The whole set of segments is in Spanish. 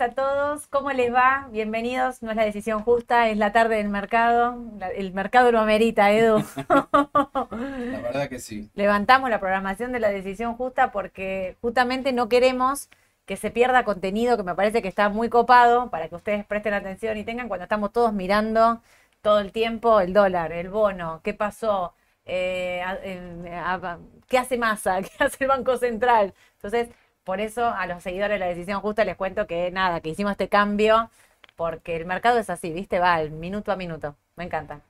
tardes a todos. ¿Cómo les va? Bienvenidos. No es la decisión justa, es la tarde del mercado. La- el mercado lo amerita, Edu. La verdad que sí. Levantamos la programación de la decisión justa porque justamente no queremos que se pierda contenido que me parece que está muy copado para que ustedes presten atención y tengan cuando estamos todos mirando todo el tiempo el dólar, el bono, qué pasó, eh, a- en- a- qué hace Massa, qué hace el Banco Central. Entonces, por eso a los seguidores de la decisión justa les cuento que nada, que hicimos este cambio porque el mercado es así, ¿viste? Va al minuto a minuto. Me encanta.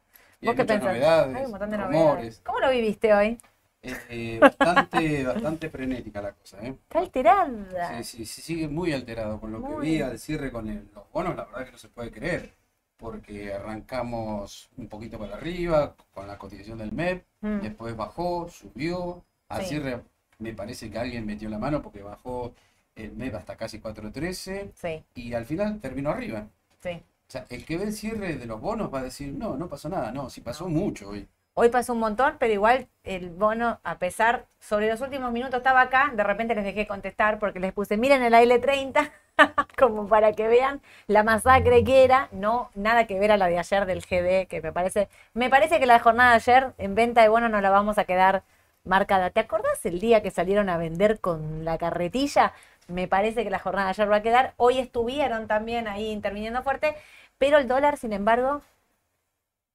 Y hay muchas pensás? novedades, Hay un montón de rumores. novedades. ¿Cómo lo viviste hoy? Eh, bastante, bastante frenética la cosa, ¿eh? Está alterada. Sí, sí, sí, sigue muy alterado. Con lo que vi al cierre con el- los bonos, la verdad que no se puede creer. Porque arrancamos un poquito para arriba con la cotización del MEP, Mm. después bajó, subió. Al Sí. cierre me parece que alguien metió la mano porque bajó el MEP hasta casi 4.13 Sí, y al final terminó arriba. sí. O sea, el que ve el cierre de los bonos va a decir, no, no pasó nada. No, sí pasó mucho hoy. Hoy pasó un montón, pero igual el bono, a pesar, sobre los últimos minutos estaba acá, de repente les dejé contestar porque les puse, miren el L30, como para que vean la masacre que era, no nada que ver a la de ayer del GD, que me parece, me parece que la jornada de ayer en venta de bonos no la vamos a quedar marcada. ¿Te acordás el día que salieron a vender con la carretilla? Me parece que la jornada de ayer va a quedar. Hoy estuvieron también ahí interviniendo fuerte, pero el dólar, sin embargo,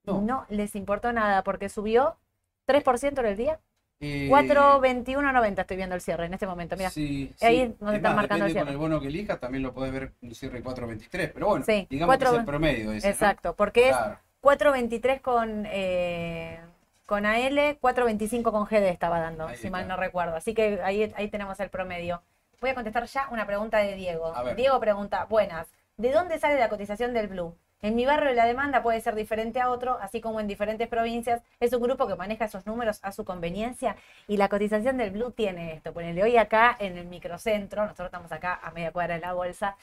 No. no les importó nada porque subió 3% en el día. Eh, 4.21.90 estoy viendo el cierre en este momento. Mira, Sí, Ahí sí. es Es están más, marcando el depende con cierre. el bono que elijas, también lo podés ver un cierre 4.23, pero bueno, Sí, digamos que es el promedio ese, ¿no? exacto, porque es Claro, 4.23 con, eh, con AL, 4.25 con GD estaba dando, Ahí si está. mal no recuerdo. Así que ahí, ahí tenemos el promedio. Voy a contestar ya una pregunta de Diego. Diego pregunta, buenas, ¿de dónde sale la cotización del Blue? En mi barrio la demanda puede ser diferente a otro, así como en diferentes provincias. Es un grupo que maneja esos números a su conveniencia y la cotización del Blue tiene esto. Ponele hoy acá en el microcentro, nosotros estamos acá a media cuadra de la bolsa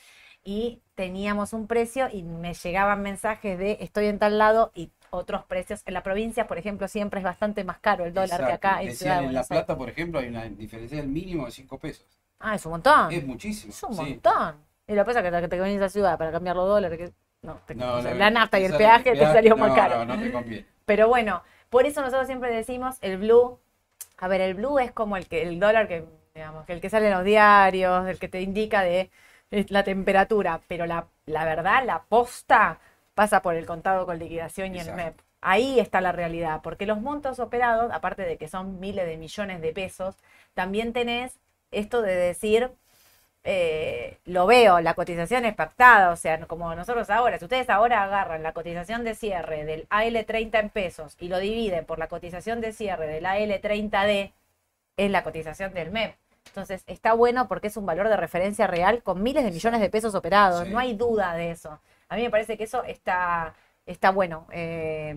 y teníamos un precio y me llegaban mensajes de estoy en tal lado y otros precios. En la provincia, por ejemplo, siempre es bastante más caro el dólar que acá en Decían, Ciudad de en La. Plata, por ejemplo, hay una diferencia del mínimo de 5 pesos. Ah, es un montón. Es muchísimo. Es un sí. montón. Y lo que pasa es que te, te venís a la ciudad para cambiar los dólares. Que, no, te- No, o sea, no, la nafta y el peaje te salió no, caro. No, no te conviene. Pero bueno, por eso nosotros siempre decimos el blue. A ver, el blue es como el que el dólar que, digamos, que el que sale en los diarios, el que te indica de la temperatura. Pero la, la verdad, la posta pasa por el contado con liquidación y el. MEP. Ahí está la realidad, porque los montos operados, aparte de que son miles de millones de pesos, también tenés esto de decir, eh, lo veo, la cotización es pactada, o sea, como nosotros ahora, si ustedes ahora agarran la cotización de cierre del AL30 en pesos y lo dividen por la cotización de cierre del AL30D, es la cotización del MEP. Entonces, está bueno porque es un valor de referencia real con miles de millones de pesos operados, Sí. no hay duda de eso. A mí me parece que eso está, está bueno. eh,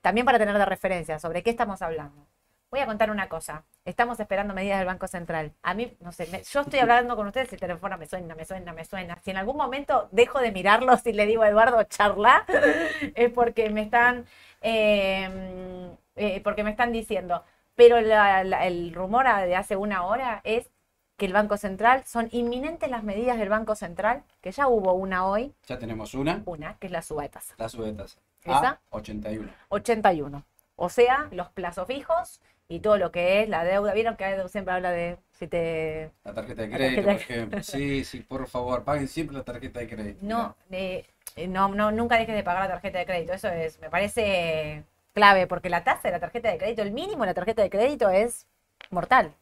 también para tener de referencia sobre qué estamos hablando. Voy a contar una cosa. Estamos esperando medidas del Banco Central. A mí, no sé, me- yo estoy hablando con ustedes el teléfono me suena, me suena, me suena. Si en algún momento dejo de mirarlos y le digo a Eduardo, charla, es porque me están, eh, eh, porque me están diciendo. Pero el rumor de hace una hora es que el Banco Central, son inminentes las medidas del Banco Central, que ya hubo una hoy, Ya tenemos una, una, que es la suba de tasa. la sube de tasa. ¿Esa? A 81. 81. O sea, los plazos fijos y todo lo que es la deuda. Vieron que siempre habla de si te. La tarjeta de crédito, tarjeta por ejemplo. Sí, sí, por favor, paguen siempre la tarjeta de crédito. No, eh, eh, no, no, nunca dejes de pagar la tarjeta de crédito. Eso es, me parece clave, porque la tasa de la tarjeta de crédito, el mínimo de la tarjeta de crédito es mortal.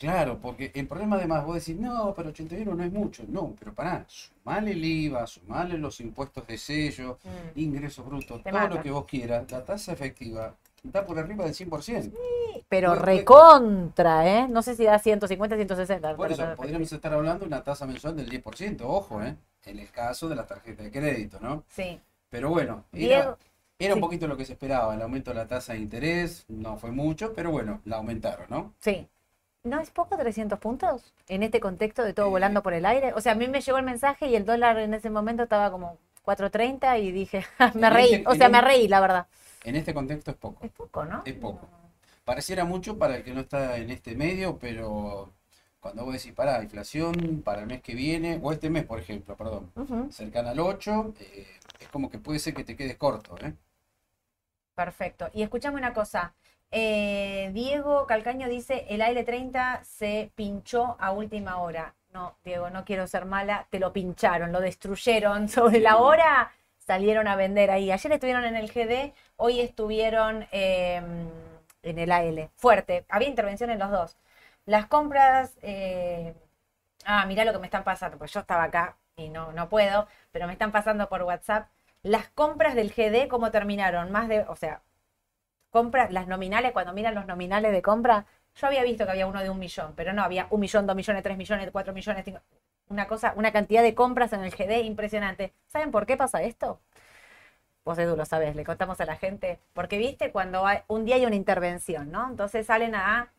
Claro, porque el problema además, vos decís, no, pero 81 no es mucho. No, pero pará, sumale el IVA, sumale los impuestos de sello, Mm. ingresos brutos, todo mata. lo que vos quieras, la tasa efectiva está por arriba del 100%. Pero Puede- puede- recontra, ¿eh? No sé si da 150, 160. Por eso, pero- podríamos estar hablando de una tasa mensual del 10%, ojo, ¿eh? En el caso de la tarjeta de crédito, ¿no? Sí. Pero bueno, era, un sí. poquito lo que se esperaba, el aumento de la tasa de interés, no fue mucho, pero bueno, la aumentaron, ¿no? Sí. ¿No es poco 300 puntos en este contexto de todo Eh. volando por el aire? O sea, a mí me llegó el mensaje y el dólar en ese momento estaba como 4.30 y dije, me En reí. este- O sea, me este- reí, la verdad. En este contexto es poco. Es poco, ¿no? Es poco. Pareciera mucho para el que no está en este medio, pero cuando vos decís, pará, inflación para el mes que viene, o este mes, por ejemplo, perdón, Ujú. cercana al 8, eh, es como que puede ser que te quedes corto, ¿eh? Perfecto. Y escuchame una cosa. Eh, Diego Calcaño dice, el AL30 se pinchó a última hora. No, Diego, no quiero ser mala, te lo pincharon, lo destruyeron sobre la hora, salieron a vender ahí. Ayer estuvieron en el GD, hoy estuvieron eh, en el AL. Fuerte, había intervención en los dos. Las compras, eh, ah, mirá lo que me están pasando, pues yo estaba acá y no, no puedo, pero me están pasando por WhatsApp. Las compras del GD, ¿cómo terminaron? Más de, o sea, compras, las nominales, cuando miran los nominales de compra, yo había visto que había uno de un millón, pero no, había un millón, dos millones, tres millones, cuatro millones, una cosa, una cantidad de compras en el GD impresionante. ¿Saben por qué pasa esto? Vos Edu lo sabés, le contamos a la gente, porque viste cuando hay- un día hay una intervención, ¿no? Entonces salen a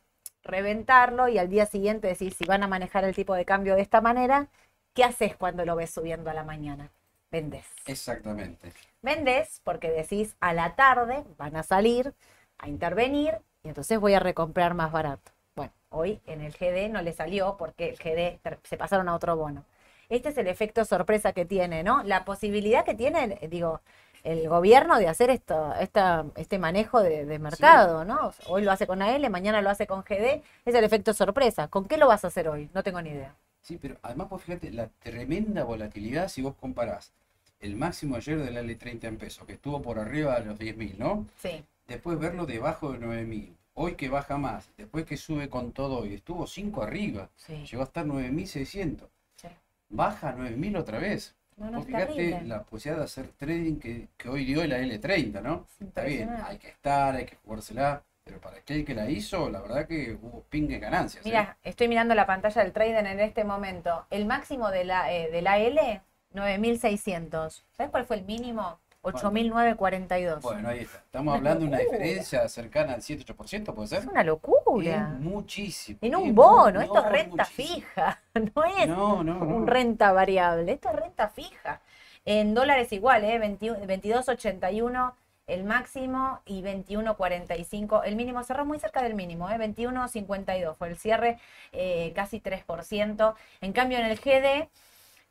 reventarlo y al día siguiente decís, si van a manejar el tipo de cambio de esta manera, ¿qué haces cuando lo ves subiendo a la mañana? Vendés. Exactamente. Vendés porque decís a la tarde van a salir a intervenir y entonces voy a recomprar más barato. Bueno, hoy en el GD no le salió porque el GD se pasaron a otro bono. Este es el efecto sorpresa que tiene, ¿no? La posibilidad que tiene, eh, digo, el gobierno de hacer esto, esta, este manejo de, de mercado, ¿no? Hoy lo hace con AL, mañana lo hace con GD, es el efecto sorpresa. ¿Con qué lo vas a hacer hoy? No tengo ni idea. Sí, pero además, vos fíjate la tremenda volatilidad si vos comparás el máximo ayer del L30 en pesos, que estuvo por arriba de los 10.000, ¿no? Sí, Después verlo debajo de 9.000. Hoy que baja más, después que sube con todo y estuvo 5 arriba, sí, llegó a estar 9.600. sí. Baja a 9.000 otra vez. No, no, fíjate la posibilidad de hacer trading que, que hoy dio la L30, ¿no? Es Está bien, hay que estar, hay que jugársela, pero para aquel que la hizo, la verdad que hubo ping de ganancias. ¿eh? Mira, estoy mirando la pantalla del Trader en este momento. El máximo de la, eh, de la L, 9.600. ¿Sabes cuál fue el mínimo? 8.942. Bueno, ahí está. Estamos hablando de una diferencia cercana al 7-8%, ¿puede ser? Es una locura. Es muchísimo. En un bono, esto no, es renta muchísimo. fija, no es No, no, un renta variable, esto es renta fija. En dólares igual, ¿eh? 21 22.81 el máximo y 21.45 el mínimo. Cerró muy cerca del mínimo, ¿eh? 21.52 fue el cierre, eh, casi 3%. En cambio, en el GD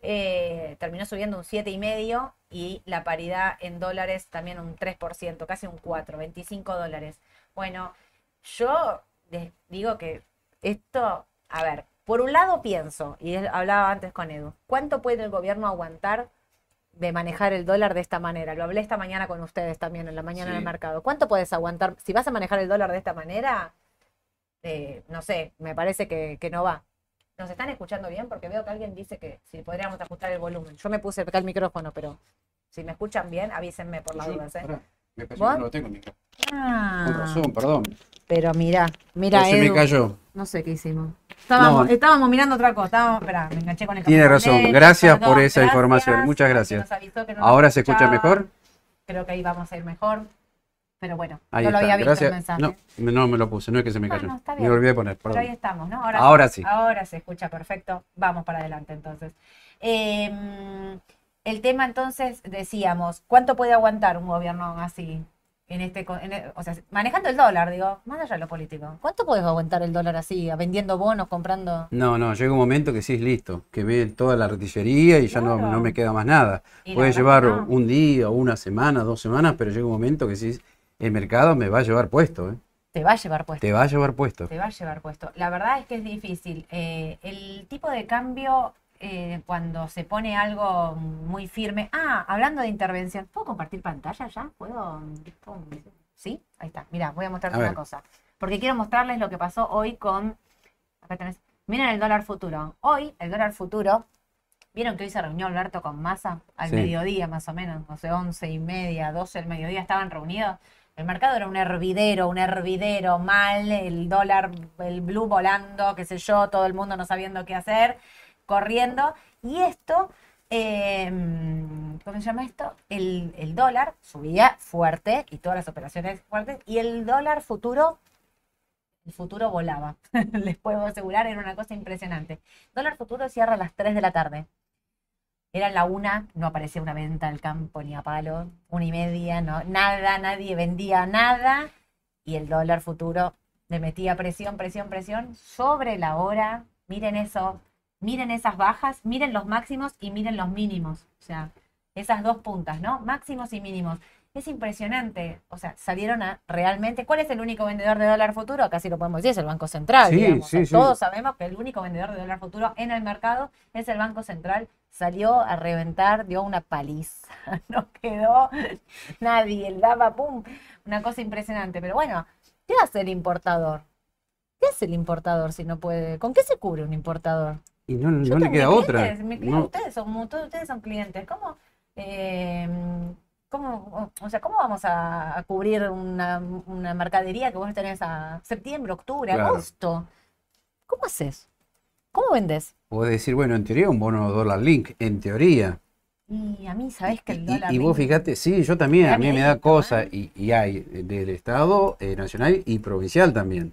eh, terminó subiendo un 7,5% y la paridad en dólares también un 3%, casi un 4, 25 dólares. Bueno, yo les digo que esto, a ver, por un lado pienso, y él hablaba antes con Edu, ¿cuánto puede el gobierno aguantar de manejar el dólar de esta manera? Lo hablé esta mañana con ustedes también, en la mañana en el Sí. mercado. ¿Cuánto puedes aguantar? Si vas a manejar el dólar de esta manera, eh, no sé, me parece que, que no va. ¿Nos están escuchando bien? Porque veo que alguien dice que si podríamos ajustar el volumen. Yo me puse acá el micrófono, pero si me escuchan bien, avísenme por las Yo- dudas. ¿eh? pará, me parece ¿Vos? que no lo tengo, Mica. Ah, Con razón, perdón. pero mira, mira, No se me cayó. No sé qué hicimos. Estábamos, No. estábamos mirando otra cosa. Estábamos, espera, me enganché con el Tiene razón. Gracias perdón, por esa información. Muchas gracias. ¿Ahora se escucha mejor? Creo que ahí vamos a ir mejor. Pero bueno, Ahí no lo está. había visto el mensaje. No, no me lo puse, no es que se me Ah, cayó. no, está me olvidé de poner, Pero ahí perdón. estamos, ¿no? Ahora sí. Ahora se escucha perfecto. Vamos para adelante entonces. Eh, el tema entonces, decíamos, ¿cuánto puede aguantar un gobierno así? En este, en e- o sea, manejando el dólar, digo, más allá de lo político. ¿Cuánto puedes aguantar el dólar así, vendiendo bonos, comprando? No, no, llega un momento que sí es listo, que ve toda la artillería y ya no, no me queda más nada. Puede llevar no. un día, una semana, dos semanas, pero llega un momento que sí, el mercado me va a llevar puesto, ¿eh? Te va a llevar puesto. Te va a llevar puesto. Te va a llevar puesto. La verdad es que es difícil. Eh, el tipo de cambio, eh, cuando se pone algo muy firme. Ah, hablando de intervención. ¿Puedo compartir pantalla ya? ¿Puedo? ¿Puedo? ¿Sí? Ahí está. Mira, voy a mostrarte A una cosa. Porque quiero mostrarles lo que pasó hoy con. Acá tenés. Miren el dólar futuro. Hoy, el dólar futuro. ¿Vieron que hoy se reunió Alberto con Massa? Al Sí. mediodía, más o menos. No sé, once y media, doce del mediodía estaban reunidos. El mercado era un hervidero, un hervidero, mal, el dólar, el blue volando, qué sé yo, todo el mundo no sabiendo qué hacer, corriendo. Y esto, eh, ¿cómo se llama esto? El, el dólar subía fuerte y todas las operaciones fuertes. Y el dólar futuro, el futuro volaba. Les puedo asegurar, era una cosa impresionante. Dólar futuro cierra a las 3 de la tarde. Era la una, no aparecía una venta al campo ni a palo, una y media, no, nada, nadie vendía nada, y el dólar futuro le metía presión, presión, presión sobre la hora Miren eso, miren esas bajas, miren los máximos y miren los mínimos. O sea, esas dos puntas, ¿no? Máximos y mínimos. Es impresionante. O sea, salieron a realmente. ¿Cuál es el único vendedor de dólar futuro? Sí lo podemos decir, es el Banco Central. Sí, digamos. sí, sí. Todos sabemos que el único vendedor de dólar futuro en el mercado es el Banco Central. Salió a reventar, dio una paliza. No quedó nadie. El daba pum. Una cosa impresionante. Pero bueno, ¿qué hace el importador? ¿Qué hace el importador si no puede? ¿Con qué se cubre un importador? Y no, no le queda otra. No, ustedes son, todos ustedes son clientes. ¿Cómo, eh, cómo, o sea, cómo vamos a, a cubrir una, una mercadería que vos tenés a septiembre, octubre, Claro. agosto? ¿Cómo haces? ¿Cómo vendes? Podés decir, bueno, en teoría un bono dólar link, en teoría. Y a mí, ¿sabés que el dólar y vos link- fíjate, sí, yo también, a mí me da cosa, ¿eh? y, y hay del Estado eh, nacional y provincial también.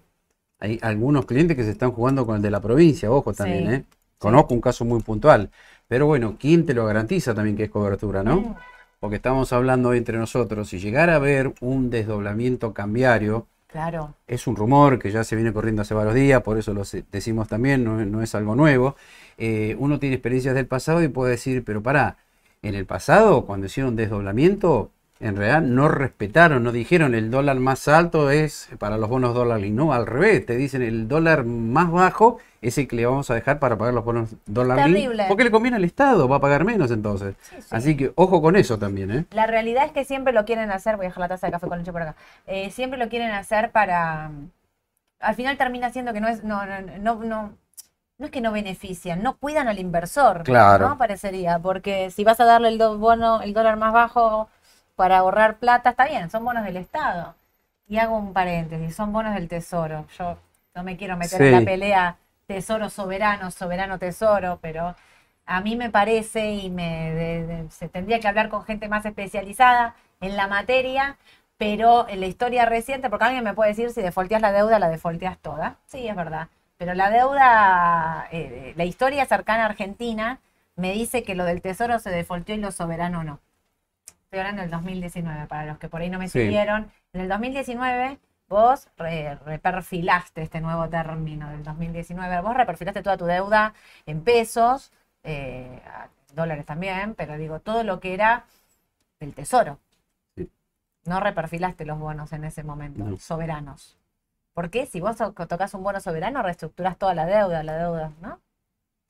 Hay algunos clientes que se están jugando con el de la provincia, ojo también, Sí, ¿eh? Conozco un caso muy puntual, pero bueno, ¿quién te lo garantiza también que es cobertura, no? Mm, Porque estamos hablando hoy entre nosotros, si llegara a haber un desdoblamiento cambiario, Claro, es un rumor que ya se viene corriendo hace varios días, por eso lo decimos también, no, es- no es algo nuevo. Eh, uno tiene experiencias del pasado y puede decir, pero pará, en el pasado, cuando hicieron desdoblamiento, en realidad no respetaron, no dijeron el dólar más alto es para los bonos dólar y no, al revés, te dicen el dólar más bajo es el que le vamos a dejar para pagar los bonos dólar link, Terrible. porque le conviene al Estado, va a pagar menos entonces. sí, sí. Así que ojo con eso también, ¿eh? La realidad es que siempre lo quieren hacer, voy a dejar la taza de café con leche por acá, eh, siempre lo quieren hacer para, al final termina siendo que no es, no, no, no, no, no es que no benefician, no cuidan al inversor, Claro. ¿no? Parecería, porque si vas a darle el do- bono, el dólar más bajo para ahorrar plata, está bien, son bonos del Estado. Y hago un paréntesis, son bonos del Tesoro. Yo no me quiero meter en la pelea tesoro soberano, soberano tesoro, pero a mí me parece y me de- de- se tendría que hablar con gente más especializada en la materia, pero en la historia reciente, porque alguien me puede decir si defolteas la deuda, la defolteas toda. Sí, es verdad. Pero la deuda, eh, la historia cercana a Argentina me dice que lo del tesoro se defolteó y lo soberano no. Estoy hablando del 2019, para los que por ahí no me Sí. siguieron. En el 2019 vos re- reperfilaste este nuevo término del 2019. Vos reperfilaste toda tu deuda en pesos, eh, dólares también, pero digo, todo lo que era del tesoro. Sí. No reperfilaste los bonos en ese momento, No. soberanos. Porque si vos to- tocas un bono soberano, reestructuras toda la deuda, la deuda, ¿no?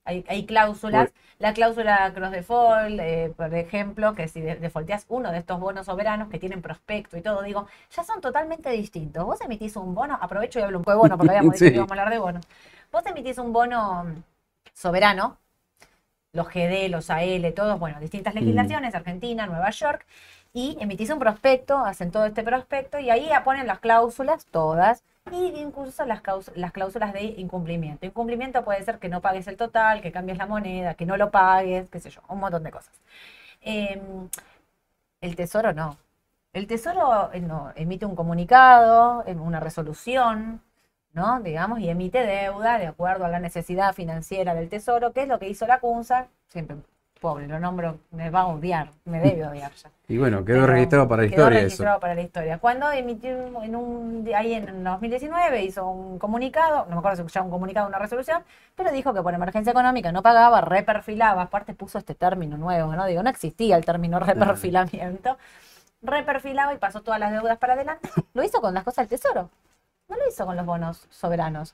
Hay, hay cláusulas, la cláusula cross default, eh, por ejemplo, que si de- defaulteas uno de estos bonos soberanos que tienen prospecto y todo, digo, ya son totalmente distintos. Vos emitís un bono, aprovecho y hablo un poco de bono, porque habíamos dicho Sí. que íbamos a hablar de bonos. Vos emitís un bono mm, soberano, los GD, los AL, todos, bueno, distintas legislaciones, Argentina, Nueva York, y emitís un prospecto, hacen todo este prospecto, y ahí ya ponen las cláusulas, todas, y incluso las, cláusulas de incumplimiento. Incumplimiento puede ser que no pagues el total, que cambies la moneda, que no lo pagues, qué sé yo, un montón de cosas. Em, el tesoro no. El tesoro eh, emite un comunicado, em, una resolución, ¿no? Digamos, y emite deuda de acuerdo a la necesidad financiera del tesoro, que es lo que hizo la CUNSA, siempre, pobre, lo nombro, me va a odiar, me debe odiar ya. Y bueno, quedó Pero registrado para la quedó historia eso. registrado para la historia. Cuando emitió en un, ahí en 2019 hizo un comunicado, no me acuerdo si ya un comunicado o una resolución, pero dijo que por emergencia económica no pagaba, reperfilaba, aparte puso este término nuevo, ¿no? Digo, no existía el término reperfilamiento. Reperfilaba y pasó todas las deudas para adelante. Lo hizo con las cosas del tesoro. No lo hizo con los bonos soberanos.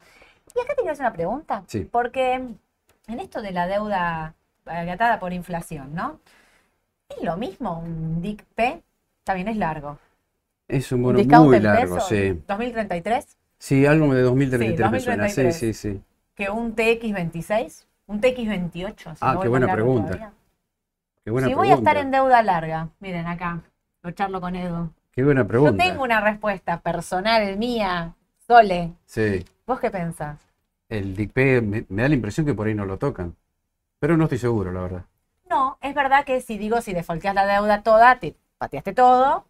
Y acá te quiero hacer una pregunta. Sí. Porque en esto de la deuda agatada por inflación, ¿no? ¿Es lo mismo un DIC-P? También es largo. Es un ¿Un bono discount muy largo, pesos? sí. 2033 Sí, algo de 2033 Sí, me suena. Sí, 2033. sí, sí. que un TX26, un TX28. si Ah, no qué buena pregunta. todavía. Qué buena si voy a estar en deuda larga, miren acá, lo charlo con Edu. Qué buena Yo pregunta. tengo una respuesta personal mía, Sole. Sí. ¿Vos qué pensás? El DICP me, me da la impresión que por ahí no lo tocan. Pero no estoy seguro, la verdad. No, es verdad que si digo, si defaulteas la deuda toda, te pateaste todo.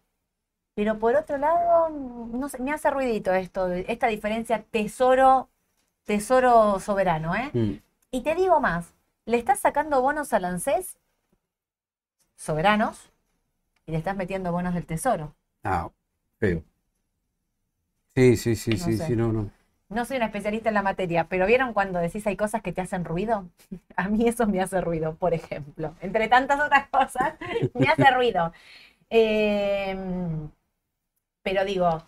Pero por otro lado, no sé, me hace ruidito esto, esta diferencia tesoro, tesoro soberano, ¿eh? Mm. Y te digo más, le estás sacando bonos al ANSES soberanos y le estás metiendo bonos del tesoro. Ah, feo. Sí, sí, sí, No sí, sé. sí, no, no. No soy una especialista en la materia, pero ¿vieron cuando decís hay cosas que te hacen ruido? A mí eso me hace ruido, por ejemplo. Entre tantas otras cosas, me hace ruido. Eh, pero digo,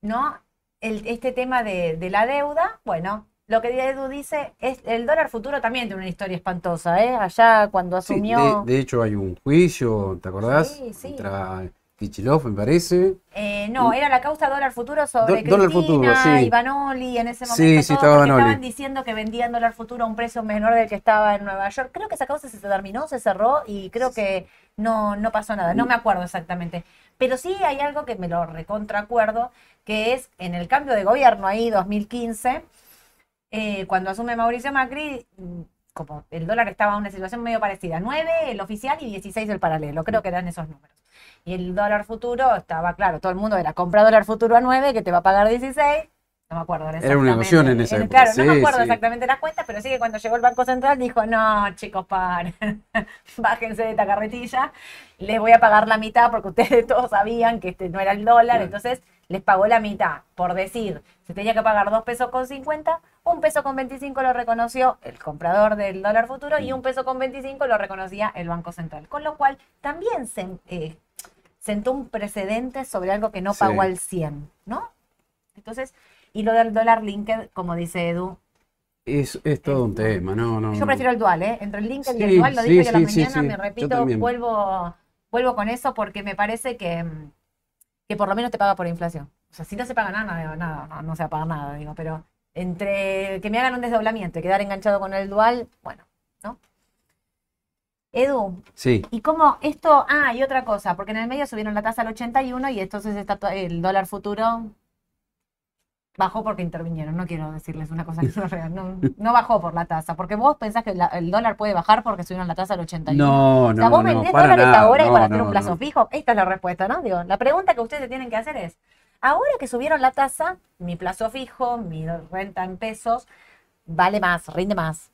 ¿no? El, este tema de, de, la deuda, bueno, lo que Edu dice es el dólar futuro también tiene una historia espantosa, ¿eh? Allá cuando asumió. Sí, de, de, hecho, hay un juicio, ¿te acordás? Sí, sí. Contra Kichilov, me parece. Eh, no, era la causa dólar futuro sobre Do, dólar Cristina futuro, sí. y Banoli en ese momento. Sí, sí, estaba estaban diciendo que vendían dólar futuro a un precio menor del que estaba en Nueva York. Creo que esa causa se terminó, se cerró y creo que no, no pasó nada. No me acuerdo exactamente. Pero sí hay algo que me lo recontracuerdo, que es en el cambio de gobierno ahí, 2015, eh, cuando asume Mauricio Macri, como el dólar estaba en una situación medio parecida, 9 el oficial y 16 el paralelo, creo que eran esos números. Y el dólar futuro estaba claro, todo el mundo era compra dólar futuro a 9 que te va a pagar 16. No me acuerdo. Era una emoción en esa época. Claro, no me sí, acuerdo sí. exactamente las cuentas, pero sí que cuando llegó el Banco Central dijo, no, chicos, paren, bájense de esta carretilla, les voy a pagar la mitad porque ustedes todos sabían que este no era el dólar, Claro. entonces les pagó la mitad, por decir, se tenía que pagar 2 pesos con 50, un peso con 25 lo reconoció el comprador del dólar futuro y un peso con 25 lo reconocía el Banco Central. Con lo cual también se, eh, sentó un precedente sobre algo que no Sí. pagó al 100, ¿no? Entonces, y lo del dólar linked, como dice Edu, Es, es todo un tema, no, no. yo no. prefiero el dual, ¿eh? Entre el linked y el Sí, dual, lo sí, dije yo a la sí, sí, mañana, sí. me repito, vuelvo, vuelvo con eso porque me parece que, mm, que por lo menos te paga por inflación. O sea, si no se paga nada, nada, nada, no, no se va a pagar nada, digo, pero entre que me hagan un desdoblamiento y quedar enganchado con el dual, bueno, ¿no? Edu, Sí, ¿y cómo esto? Ah, y otra cosa, porque en el medio subieron la tasa al 81 y entonces está el dólar futuro bajó porque intervinieron. No quiero decirles una cosa que no es real. No, no bajó por la tasa, porque vos pensás que la- el dólar puede bajar porque subieron la tasa al 81. no, o sea, no, vos no, vendés para dólares nada. ahora y no, para hacer no, un plazo no. fijo. Esta es la respuesta, ¿no? Digo, la pregunta que ustedes se tienen que hacer es, ahora que subieron la tasa, mi plazo fijo, mi renta en pesos, vale más, rinde más.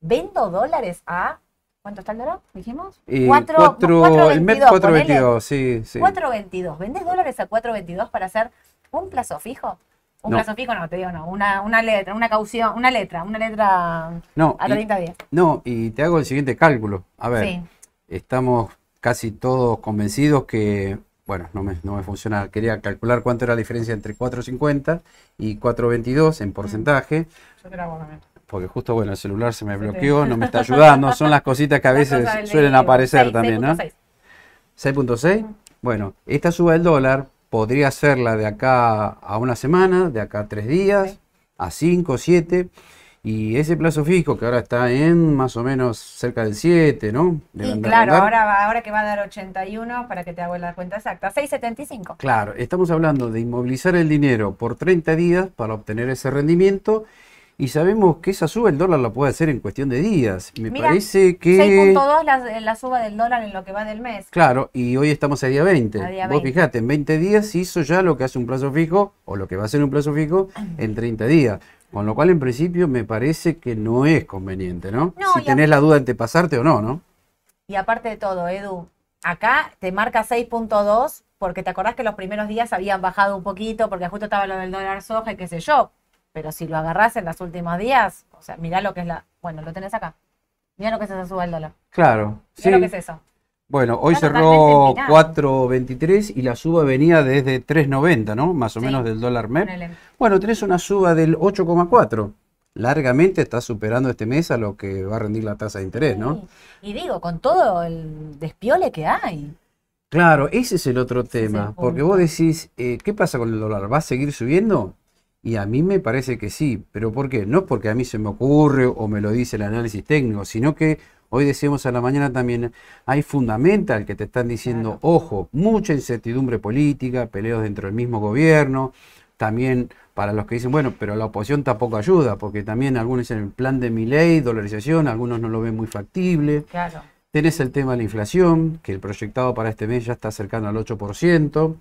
¿Vendo dólares a... ¿Cuánto está el dólar? Dijimos. Eh, Cuatro- cuatro- el MEP 4.22, ponele. 422, sí, sí. 4.22. ¿Vendés dólares a 4.22 para hacer un plazo fijo? Un No. plazo fijo no, te digo no. Una, una letra, una caución, una letra, una letra No, a y, 30 días. no, y te hago el siguiente cálculo. A ver, Sí. estamos casi todos convencidos que, bueno, no me, no me funciona. Quería calcular cuánto era la diferencia entre 450 y 422 Mm. en porcentaje. Yo te lo hago también. Porque justo, bueno, el celular se me bloqueó, no me está ayudando. Son las cositas que a La veces suelen aparecer Seis, también, ¿no? 6.6. 6.6. Bueno, esta suba del dólar podría serla de acá a una semana, de acá a tres días, a cinco, siete. Y ese plazo fijo que ahora está en más o menos cerca del 7, ¿no? Debe Y claro, ahora, va- ahora que va a dar 81, para que te haga la cuenta exacta, 6.75. Claro, estamos hablando de inmovilizar el dinero por 30 días para obtener ese rendimiento y sabemos que esa suba el dólar la puede hacer en cuestión de días. Me parece que... 6.2 la, la suba del dólar en lo que va del mes. Claro, y hoy estamos a día 20. A día Vos 20. fijate, en 20 días hizo ya lo que hace un plazo fijo, o lo que va a ser un plazo fijo, en 30 días. Con lo cual, en principio, me parece que no es conveniente, ¿no? No, si tenés la duda entre pasarte o no, ¿no? Y aparte de todo, Edu, acá te marca 6.2 porque te acordás que los primeros días habían bajado un poquito porque justo estaba lo del dólar soja y qué sé yo. Pero si lo agarrás en los últimos días, o sea, mirá lo que es la... Bueno, lo tenés acá. Mirá lo que es esa suba del dólar. Claro, Mirá sí. lo que es eso. Bueno, hoy cerró totalmente empinado. 4.23 y la suba venía desde 3.90, ¿no? Más o Sí. menos del dólar MEP. Ponele. Bueno, tenés una suba del 8,4. Largamente está superando este mes a lo que va a rendir la tasa de interés, ¿no? Y digo, con todo el despiole que hay. Claro, ese es el otro Ese es el tema, porque vos decís, eh, ¿qué pasa con el dólar? ¿Va a seguir subiendo? Y a mí me parece que sí, pero ¿por qué? No es porque a mí se me ocurre o me lo dice el análisis técnico, sino que hoy decíamos a la mañana también, hay fundamental que te están diciendo, ojo, mucha incertidumbre política, peleos dentro del mismo gobierno, también para los que dicen, bueno, pero la oposición tampoco ayuda, porque también algunos dicen el plan de mi ley, dolarización, algunos no lo ven muy factible. Claro. Tenés el tema de la inflación, que el proyectado para este mes ya está cercano al 8%.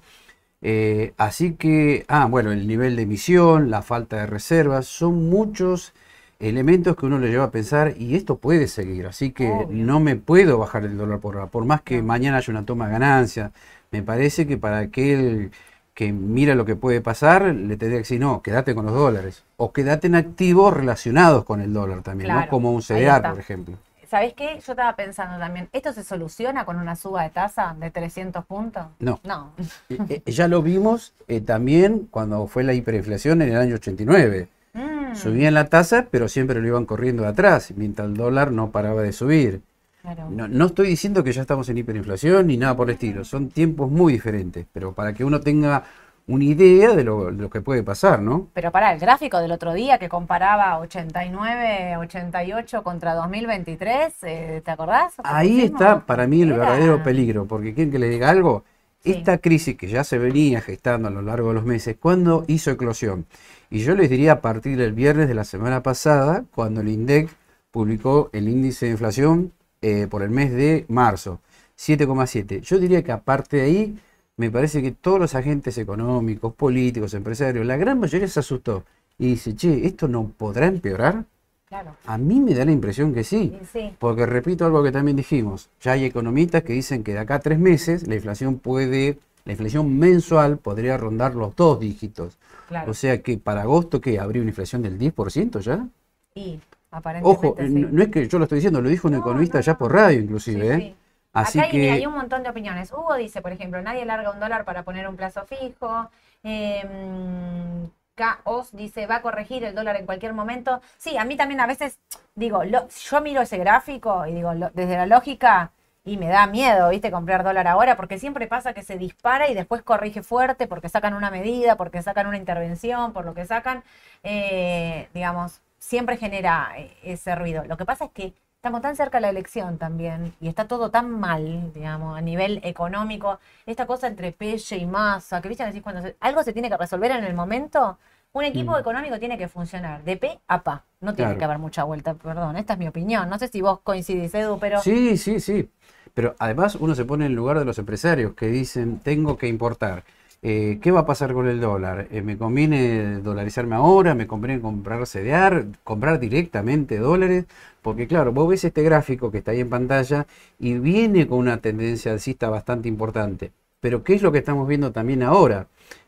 Eh, así que, ah, bueno, el nivel de emisión, la falta de reservas, son muchos elementos que uno le lleva a pensar y esto puede seguir. Así que Obvio. no me puedo bajar el dólar por ahora, por más que mañana haya una toma de ganancia. Me parece que para aquel que mira lo que puede pasar, le tendría que decir, no, quédate con los dólares. O quédate en activos relacionados con el dólar también, ¿no? Como un CDR, por ejemplo. ¿Sabés qué? Yo estaba pensando también, ¿esto se soluciona con una suba de tasa de 300 puntos? No. No. Eh, eh, ya lo vimos eh, también cuando fue la hiperinflación en el año 89. Mm, Subían la tasa, pero siempre lo iban corriendo de atrás, mientras el dólar no paraba de subir. claro. No, no estoy diciendo que ya estamos en hiperinflación ni nada por el estilo, son tiempos muy diferentes, pero para que uno tenga una idea de lo, de lo que puede pasar, ¿no? Pero para el gráfico del otro día que comparaba 89, 88 contra 2023, eh, ¿te acordás? Ahí está para mí el Era- verdadero peligro, porque quieren que le diga algo, Sí. esta crisis que ya se venía gestando a lo largo de los meses, ¿cuándo hizo eclosión? Y yo les diría a partir del viernes de la semana pasada, cuando el INDEC publicó el índice de inflación eh, por el mes de marzo, 7,7. Yo diría que aparte de ahí, me parece que todos los agentes económicos, políticos, empresarios, la gran mayoría se asustó y dice, che, ¿esto no podrá empeorar? Claro. A mí me da la impresión que sí. Sí, Porque repito algo que también dijimos, ya hay economistas que dicen que de acá a tres meses la inflación puede, la inflación mensual podría rondar los dos dígitos. Claro. O sea que para agosto, ¿qué? ¿Habría una inflación del 10% ya? y aparentemente Ojo, sí. no, es que yo lo estoy diciendo, lo dijo un No, economista no, ya por radio Sí, inclusive, ¿eh? sí. Así Acá hay, mira, que... hay un montón de opiniones. Hugo dice, por ejemplo, nadie larga un dólar para poner un plazo fijo. Eh, mm, Caos dice, va a corregir el dólar en cualquier momento. Sí, a mí también a veces, digo, lo- yo miro ese gráfico y digo, lo- desde la lógica, y me da miedo, ¿viste? Comprar dólar ahora, porque siempre pasa que se dispara y después corrige fuerte porque sacan una medida, porque sacan una intervención, por lo que sacan, eh, digamos, siempre genera eh, ese ruido. Lo que pasa es que estamos tan cerca de la elección también y está todo tan mal, digamos, a nivel económico. Esta cosa entre Pelle y Massa, que viste, decís cuando se- algo se tiene que resolver en el momento, un equipo Mm. económico tiene que funcionar de P a Pa. No tiene Claro. que haber mucha vuelta, perdón, esta es mi opinión. No sé si vos coincidís, Edu, pero Sí, sí, sí. Pero además uno se pone en el lugar de los empresarios que dicen, tengo que importar. Eh, ¿qué va a pasar con el dólar? Eh, ¿me conviene dolarizarme ahora? ¿Me conviene comprar CDR? ¿Comprar directamente dólares? Porque claro, vos ves este gráfico que está ahí en pantalla y viene con una tendencia alcista bastante importante. Pero ¿qué es lo que estamos viendo también ahora?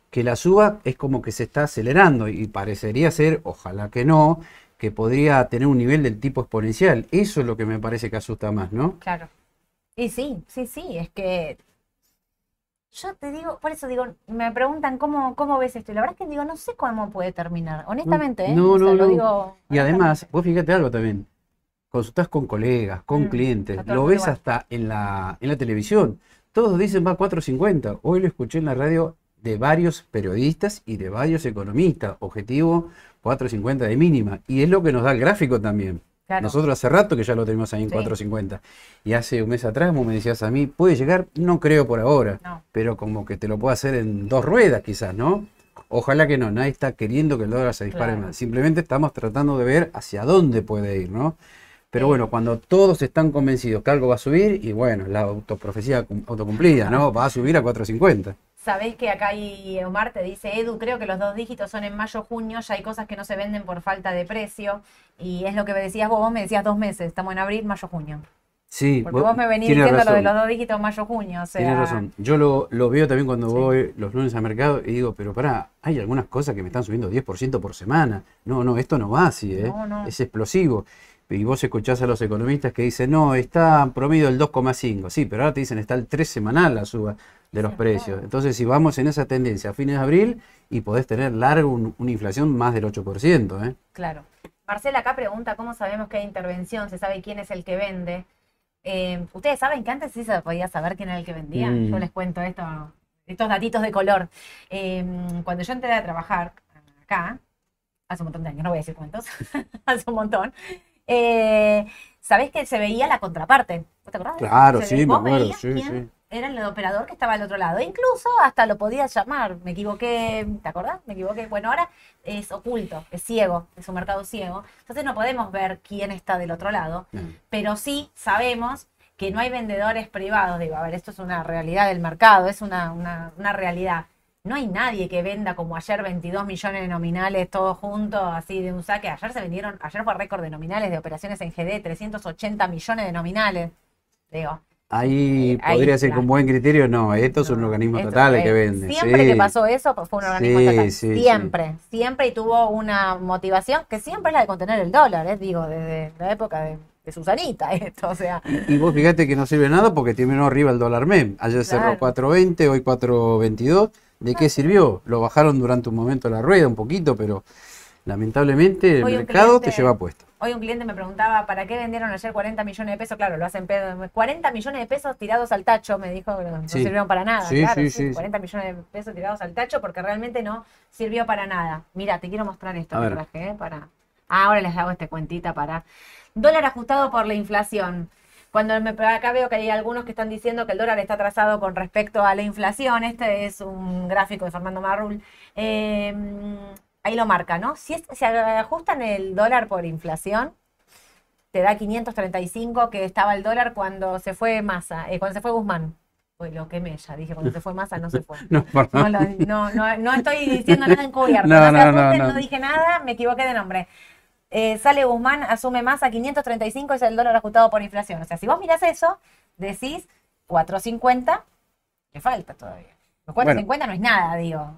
Que la suba es como que se está acelerando y parecería ser, ojalá que no, que podría tener un nivel del tipo exponencial. Eso es lo que me parece que asusta más, ¿no? claro. Y sí, sí, sí, es que yo te digo, por eso digo, me preguntan cómo, cómo ves esto. Y la verdad es que digo, no sé cómo puede terminar, honestamente, ¿eh? No, O sea, no, lo no. digo Y además, vos fíjate algo también. Consultás con colegas, con Mm, clientes, lo ves hasta en la, en la televisión. Todos dicen va 4.50. Hoy lo escuché en la radio de varios periodistas y de varios economistas. Objetivo 4.50 de mínima. Y es lo que nos da el gráfico también. Claro. Nosotros hace rato que ya lo tenemos ahí en Sí. 4.50. Y hace un mes atrás vos me decías a mí, ¿puede llegar? No creo por ahora. No. Pero como que te lo puedo hacer en dos ruedas quizás, ¿no? Ojalá que no, nadie está queriendo que el dólar se dispare Claro. más. Simplemente estamos tratando de ver hacia dónde puede ir, ¿no? Pero Sí. bueno, cuando todos están convencidos que algo va a subir, y bueno, la autoprofecía cum- autocumplida, ¿no? Va a subir a 4.50. Sabéis que acá hay Omar te dice, Edu, creo que los dos dígitos son en mayo-junio, ya hay cosas que no se venden por falta de precio. Y es lo que me decías vos, vos me decías dos meses, estamos en abril, mayo-junio. Sí, Porque vos me venís diciendo lo de los dos dígitos mayo-junio, o sea... Tienes razón. Yo lo, lo veo también cuando Sí. voy los lunes al mercado y digo, pero pará, hay algunas cosas que me están subiendo 10% por semana. No, no, esto no va así, ¿eh? No, no. Es explosivo. Y vos escuchás a los economistas que dicen, no, está en promedio el 2,5. Sí, pero ahora te dicen, está el 3 semanal la suba de los precios. Entonces, si vamos en esa tendencia a fines de abril y podés tener largo un- una inflación más del 8%, ¿eh? Claro. Marcela acá pregunta cómo sabemos que hay intervención, se sabe quién es el que vende. Eh, Ustedes saben que antes sí se podía saber quién era el que vendía. Mm. Yo les cuento esto, estos datitos de color. Eh, cuando yo entré a trabajar acá, hace un montón de años, no voy a decir cuántos, hace un montón, eh, ¿sabés que se veía la contraparte? ¿Vos te acordás? Claro, Se sí, me acuerdo, sí, quién sí. Era el operador que estaba al otro lado. Incluso hasta lo podías llamar. Me equivoqué, ¿te acordás? Me equivoqué. Bueno, ahora es oculto, es ciego, es un mercado ciego. Entonces no podemos ver quién está del otro lado, Mm. pero sí sabemos que no hay vendedores privados. Digo, a ver, esto es una realidad del mercado, es una, una, una realidad. No hay nadie que venda como ayer 22 millones de nominales todos juntos, así de un saque. Ayer se vendieron, ayer fue récord de nominales de operaciones en GD, 380 millones de nominales. Digo, Ahí Eh, ahí, podría ser claro. con buen criterio, no, esto es un organismo total es- que vende. Siempre sí. que pasó eso, pues, fue un organismo Sí, estatal. sí, siempre, siempre y tuvo una motivación que siempre es la de contener el dólar, ¿eh? digo, desde la época de, de Susanita, esto, o sea, Y vos fíjate que no sirve nada porque terminó arriba el dólar MEM. Ayer cerró Claro. 4.20, hoy 4.22. ¿De qué sirvió? Lo bajaron durante un momento la rueda, un poquito, pero lamentablemente el Hoy mercado te lleva puesto. Hoy un cliente me preguntaba, ¿para qué vendieron ayer 40 millones de pesos? Claro, lo hacen pedo. 40 millones de pesos tirados al tacho, me dijo, que no, Sí. sirvieron para nada. Sí, claro, sí, sí, sí. 40 millones de pesos tirados al tacho porque realmente no sirvió para nada. Mira, te quiero mostrar esto A que ver. traje, ¿eh? Para... Ah, ahora les hago este cuentita para... Dólar ajustado por la inflación. Cuando me, acá veo que hay algunos que están diciendo que el dólar está atrasado con respecto a la inflación. Este es un gráfico de Fernando Marrul. Eh, ahí lo marca, ¿no? Si es- se ajustan el dólar por inflación, te da 535 que estaba el dólar cuando se fue Massa, eh, cuando se fue Guzmán. Uy, lo quemé ya, dije, cuando se fue Massa no se fue. No, No, no, no, no estoy diciendo nada encubierto. No, No, no, no, dije nada, me equivoqué de nombre. Eh, sale Guzmán, asume Massa, 535 es el dólar ajustado por inflación. O sea, si vos mirás eso, decís 450, le falta todavía. Los 450 no es nada, digo.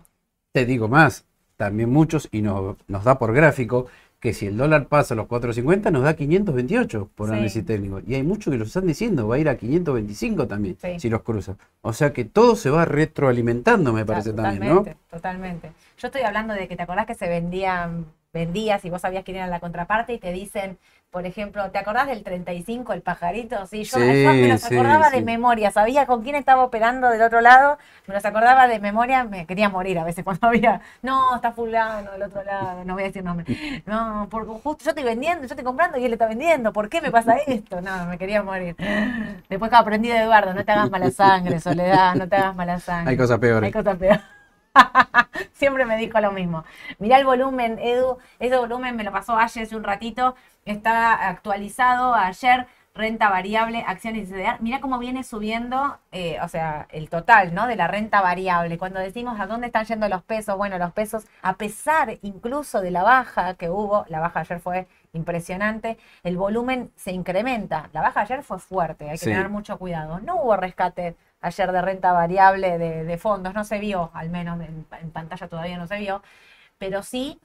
Te digo más, también muchos, y no- nos da por gráfico, que si el dólar pasa a los 4.50 nos da 528 por Sí. análisis técnico. Y hay muchos que lo están diciendo, va a ir a 525 también, Sí. si los cruza. O sea que todo se va retroalimentando, me O sea, parece también, ¿no? Totalmente. Yo estoy hablando de que te acordás que se vendían, vendías y vos sabías quién era la contraparte y te dicen, por ejemplo, ¿te acordás del 35, el pajarito? Sí, yo, Sí, yo me los sí, acordaba de sí. memoria, sabía con quién estaba operando del otro lado, me los acordaba de memoria, me quería morir a veces cuando había, no, está fulano del otro lado, no voy a decir nombre, no, porque justo yo estoy vendiendo, yo estoy comprando y él está vendiendo, ¿por qué me pasa esto? No, me quería morir. Después que aprendí de Eduardo, no te hagas mala sangre, Soledad, no te hagas mala sangre. Hay cosas peores. Hay cosas peores. Siempre me dijo lo mismo. Mirá el volumen, Edu. Ese volumen me lo pasó ayer hace un ratito. Está actualizado ayer. Renta variable, acciones y CDR. Mirá cómo viene subiendo, eh, o sea, el total, ¿no? De la renta variable. Cuando decimos a dónde están yendo los pesos, bueno, los pesos, a pesar incluso de la baja que hubo, la baja ayer fue impresionante, el volumen se incrementa. La baja ayer fue fuerte, hay que Sí. tener mucho cuidado. No hubo rescate ayer de renta variable de, de fondos, no se vio, al menos en, en pantalla todavía no se vio, pero sí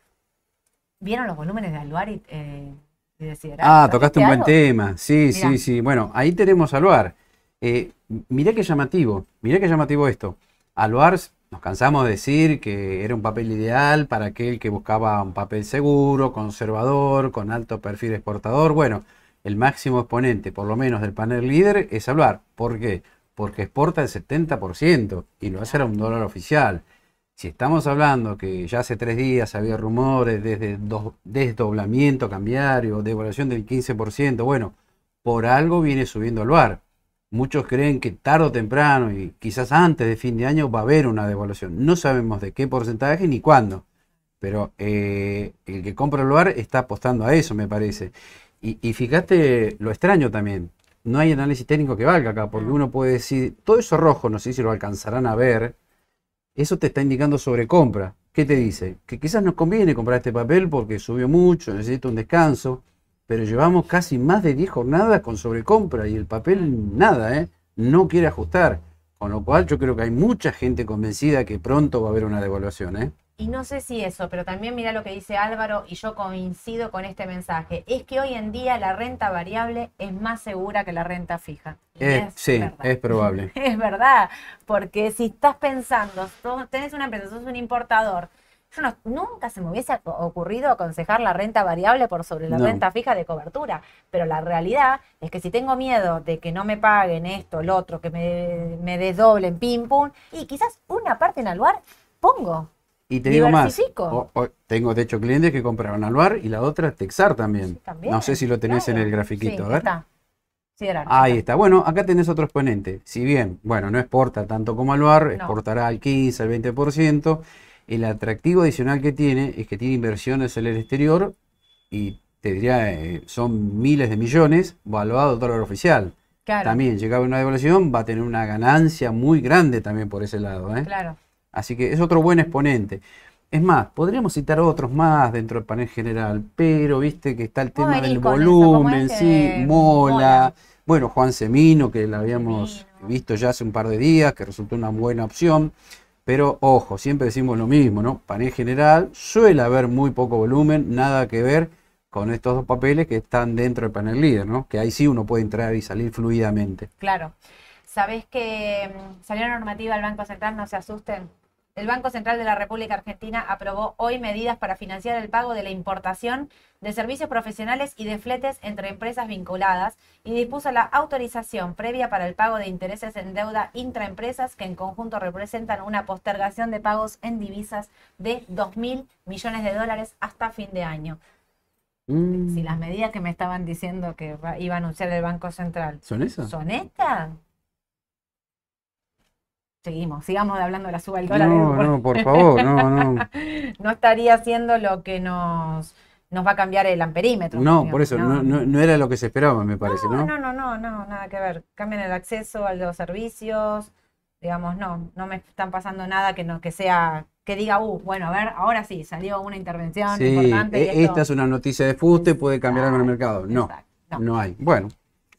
vieron los volúmenes de Aluar y, eh, y de. Ah, tocaste un buen algo? tema. Sí, Mirá. sí, sí. Bueno, ahí tenemos Aluar. Eh, mirá qué llamativo, mirá qué llamativo esto. Aluar, nos cansamos de decir que era un papel ideal para aquel que buscaba un papel seguro, conservador, con alto perfil exportador. Bueno, el máximo exponente, por lo menos del panel líder, es Aluar. ¿Por qué? Porque exporta el 70% y lo hace a un dólar oficial. Si estamos hablando que ya hace tres días había rumores desde do- desdoblamiento cambiario, devaluación del 15%, bueno, por algo viene subiendo el VAR. Muchos creen que tarde o temprano y quizás antes de fin de año va a haber una devaluación. No sabemos de qué porcentaje ni cuándo, pero eh, el que compra el VAR está apostando a eso, me parece. Y, y fíjate lo extraño también. No hay análisis técnico que valga acá, porque uno puede decir, todo eso rojo, no sé si lo alcanzarán a ver, eso te está indicando sobrecompra. ¿Qué te dice? Que quizás nos conviene comprar este papel porque subió mucho, necesita un descanso, pero llevamos casi más de 10 jornadas con sobrecompra y el papel nada, ¿eh? No quiere ajustar. Con lo cual yo creo que hay mucha gente convencida que pronto va a haber una devaluación, ¿eh? Y no sé si eso, pero también mira lo que dice Álvaro y yo coincido con este mensaje. Es que hoy en día la renta variable es más segura que la renta fija. Eh, es sí, verdad. es probable. Es verdad, porque si estás pensando, tenés una empresa, sos un importador, yo no- nunca se me hubiese ocurrido aconsejar la renta variable por sobre la No. renta fija de cobertura, pero la realidad es que si tengo miedo de que no me paguen esto, lo otro, que me, me desdoblen, pim, pum, y quizás una parte en Aluar pongo. Y te digo más, Diversifico. o- o- tengo de hecho clientes que compraron Aluar y la otra Texar también. Sí, también, No sé si lo tenés claro. en el grafiquito, Sí, a ver. Está. Sí, era, Ahí está. Bueno, acá tenés otro exponente. Si bien, bueno, no exporta tanto como Aluar, exportará al 15, al 20%. El atractivo adicional que tiene es que tiene inversiones en el exterior y te diría, eh, son miles de millones valuado al dólar oficial. Claro, También, llegaba una devaluación, va a tener una ganancia muy grande también por ese lado. ¿eh? claro. Así que es otro buen exponente. Es más, podríamos citar otros más dentro del panel general, pero viste que está el tema del con eso, ¿cómo volumen, sí, mola. Mola. Bueno, Juan Semino, que la habíamos Semino. visto ya hace un par de días, que resultó una buena opción. Pero ojo, siempre decimos lo mismo, ¿no? Panel general, suele haber muy poco volumen, nada que ver con estos dos papeles que están dentro del panel líder, ¿no? Que ahí sí uno puede entrar y salir fluidamente. Claro. ¿Sabés que mm, salió normativa del Banco Central? No se asusten. El Banco Central de la República Argentina aprobó hoy medidas para financiar el pago de la importación de servicios profesionales y de fletes entre empresas vinculadas y dispuso la autorización previa para el pago de intereses en deuda intraempresas que en conjunto representan una postergación de pagos en divisas de 2 mil millones de dólares hasta fin de año. Mm, Si las medidas que me estaban diciendo que iba a anunciar el Banco Central ¿Son esas? ¿Son estas? Seguimos, sigamos hablando de la suba del dólar. No, no, por favor, no, no. No estaría haciendo lo que nos, nos va a cambiar el amperímetro. No, digamos, por eso, no, no, no era lo que se esperaba, me parece, no, ¿no? no, no, no, no, nada que ver. Cambian el acceso a los servicios, digamos, no, no me están pasando nada que no, que sea, que diga, uh, bueno, a ver, ahora sí, salió una intervención Sí, importante. y e- esto- esta es una noticia de fuste, puede cambiar algo en el mercado. No, Exacto, no. no hay. Bueno,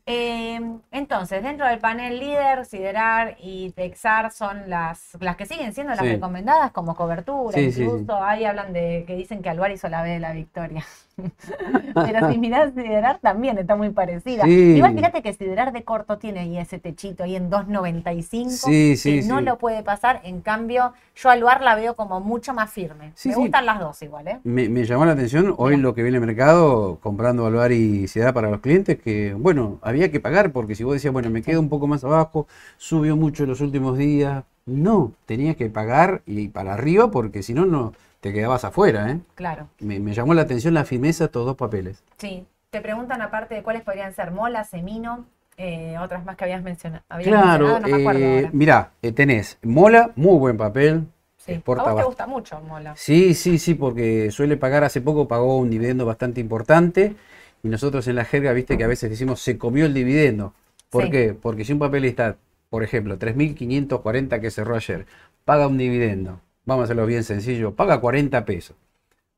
Eh, entonces, dentro del panel líder, Siderar y Texar son las, las que siguen siendo las Sí. recomendadas como cobertura. Sí, sí, Incluso ahí hablan de que dicen que Alvar hizo la B de la victoria. Pero si mirás Siderar también está muy parecida. Sí. Igual fíjate que Siderar de corto tiene ahí ese techito ahí en 2.95 Sí, sí, que no lo puede pasar. En cambio, yo a Alvar la veo como mucho más firme. Me gustan las dos igual, ¿eh? me, me llamó la atención hoy Mira. lo que viene el mercado comprando Alvar y Ciudad para los clientes, que bueno, había que pagar porque si vos decías, bueno, me quedo un poco más abajo, subió mucho en los últimos días. No, tenías que pagar y para arriba porque si no, no te quedabas afuera, ¿eh? Claro. Me, me llamó la atención la firmeza de estos dos papeles. Sí, te preguntan aparte de cuáles podrían ser mola, semino, eh, otras más que habías mencionado. habías Claro, mencionado, no me acuerdo eh, mirá, eh, tenés Mola, muy buen papel. Sí. A exporta vos te gusta mucho mola. Sí, sí, sí, porque suele pagar, hace poco pagó un dividendo bastante importante y nosotros en la jerga, viste que a veces decimos se comió el dividendo. ¿Por Sí. qué? Porque si un papel está, por ejemplo, 3.540 que cerró ayer, paga un dividendo, vamos a hacerlo bien sencillo, paga 40 pesos.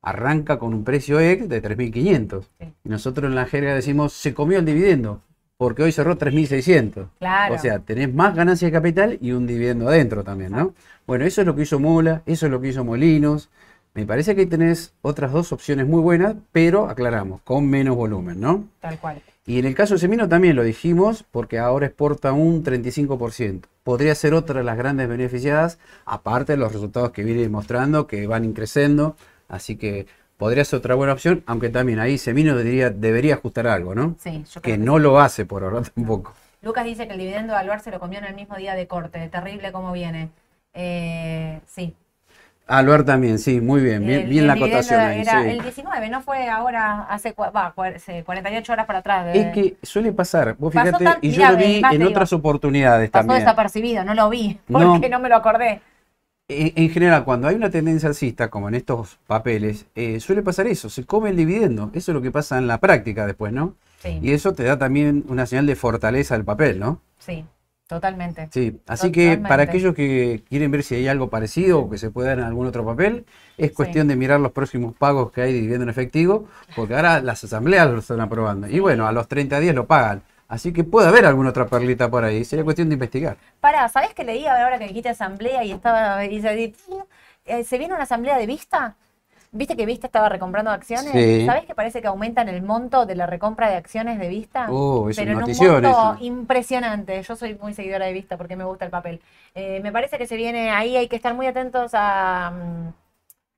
Arranca con un precio ex de 3.500. Sí. Y nosotros en la jerga decimos se comió el dividendo, porque hoy cerró 3.600. Claro. O sea, tenés más ganancia de capital y un dividendo adentro también, ¿no? Bueno, eso es lo que hizo Mola, eso es lo que hizo Molinos. Me parece que tenés otras dos opciones muy buenas, pero aclaramos, con menos volumen, ¿no? Tal cual. Y en el caso de Semino también lo dijimos, porque ahora exporta un 35%. Podría ser otra de las grandes beneficiadas, aparte de los resultados que viene mostrando, que van increciendo. Así que podría ser otra buena opción, aunque también ahí Semino debería, debería ajustar algo, ¿no? Sí, yo creo Que que no lo hace por ahora tampoco. Lucas dice que el dividendo de Alvar se lo comió en el mismo día de corte. Terrible cómo viene. Eh, sí. Alvar también, sí, muy bien, bien, El- bien el la acotación ahí. Era sí. el 19, no fue ahora hace va, cua- hace 48 horas para atrás. de- Es que suele pasar, vos fíjate, tan- y yo mirá, lo vi en digo, otras oportunidades pasó también. desapercibido, no lo vi, porque no, me lo acordé. En, en general, cuando hay una tendencia alcista, como en estos papeles, eh, suele pasar eso, se come el dividendo. Eso es lo que pasa en la práctica después, ¿no? Sí, Y eso te da también una señal de fortaleza del papel, ¿no? sí, totalmente. Sí, así que para aquellos que quieren ver si hay algo parecido o que se puede dar en algún otro papel, es cuestión de mirar los próximos pagos que hay de dividendo en efectivo, porque ahora las asambleas lo están aprobando. Y bueno, a los 30 días lo pagan. Así que puede haber alguna otra perlita por ahí, sería cuestión de investigar. Pará, ¿sabés que leí ahora que dijiste asamblea y estaba y se, eh, ¿se viene una asamblea de Vista? ¿Viste que Vista estaba recomprando acciones? Sí. ¿Sabés que parece que aumentan el monto de la recompra de acciones de Vista? Oh, es Pero en un monto eso. impresionante. Yo soy muy seguidora de Vista porque me gusta el papel. Eh, me parece que se viene ahí, hay que estar muy atentos a, mm,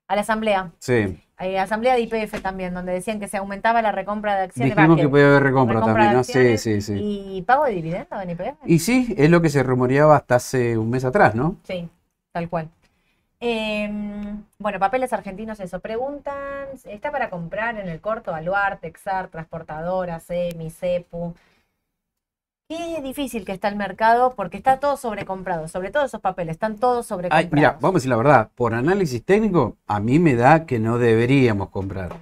a la asamblea. Sí, Hay asamblea de IPF también, donde decían que se aumentaba la recompra de acciones. dijimos que puede haber recompra recompra también, ¿no? Sí, sí, sí. ¿Y pago de dividendo en IPF? Y sí, es lo que se rumoreaba hasta hace un mes atrás, ¿no? Sí, tal cual. Em, bueno, papeles argentinos, eso. Preguntan, ¿está para comprar en el corto Aluar, Texar, Transportadora, Semi, Cepu? Qué difícil que está el mercado porque está todo sobrecomprado, sobre todo esos papeles, están todos Ay, sobrecomprados. mira, vamos a decir la verdad, por análisis técnico, a mí me da que no deberíamos comprar.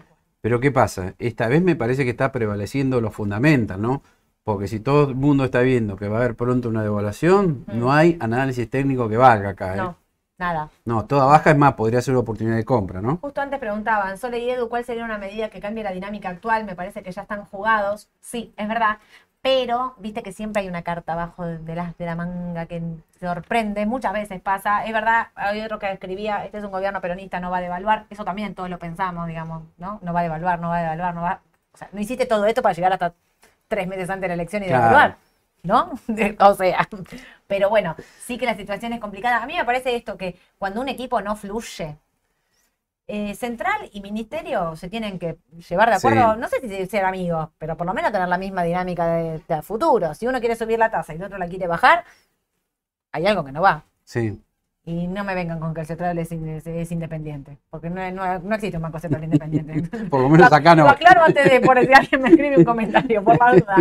Pero ¿qué pasa? Esta vez me parece que está prevaleciendo los fundamentals, ¿no? Porque si todo el mundo está viendo que va a haber pronto una devaluación, Mm. no hay análisis técnico que valga acá, ¿eh? No, nada. No, toda baja es más, podría ser una oportunidad de compra, ¿no? Justo antes preguntaban, Sole y Edu, ¿cuál sería una medida que cambie la dinámica actual? Me parece que ya están jugados. Sí, es verdad. Pero, viste que siempre hay una carta abajo de, la, de la manga que sorprende, muchas veces pasa. Es verdad, hay otro que escribía, este es un gobierno peronista, no va a devaluar. Eso también todos lo pensamos, digamos, ¿no? No va a devaluar, no va a devaluar, no va... O sea, no hiciste todo esto para llegar hasta tres meses antes de la elección y Claro. devaluar, ¿no? o sea, pero bueno, sí que la situación es complicada. A mí me parece esto que cuando un equipo no fluye, eh, Central y Ministerio se tienen que llevar de Sí. acuerdo, no sé si ser amigos, pero por lo menos tener la misma dinámica de, de futuro. Si uno quiere subir la tasa y el otro la quiere bajar, hay algo que no va. Sí. Y no me vengan con que el Central es, in- es- es independiente, porque no, no- no existe un banco central independiente. Por lo menos acá no. Lo aclaro antes de por si alguien me escribe un comentario, por la duda.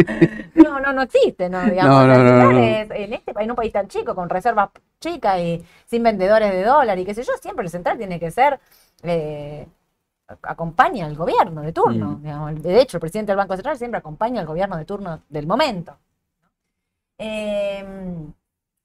No, no, no existe, no, digamos. No, es- en este en un país tan chico, con reservas chicas y sin vendedores de dólar y qué sé yo, siempre el central tiene que ser eh, acompaña al gobierno de turno. Mm. digamos. De hecho, el presidente del Banco Central siempre acompaña al gobierno de turno del momento. Eh,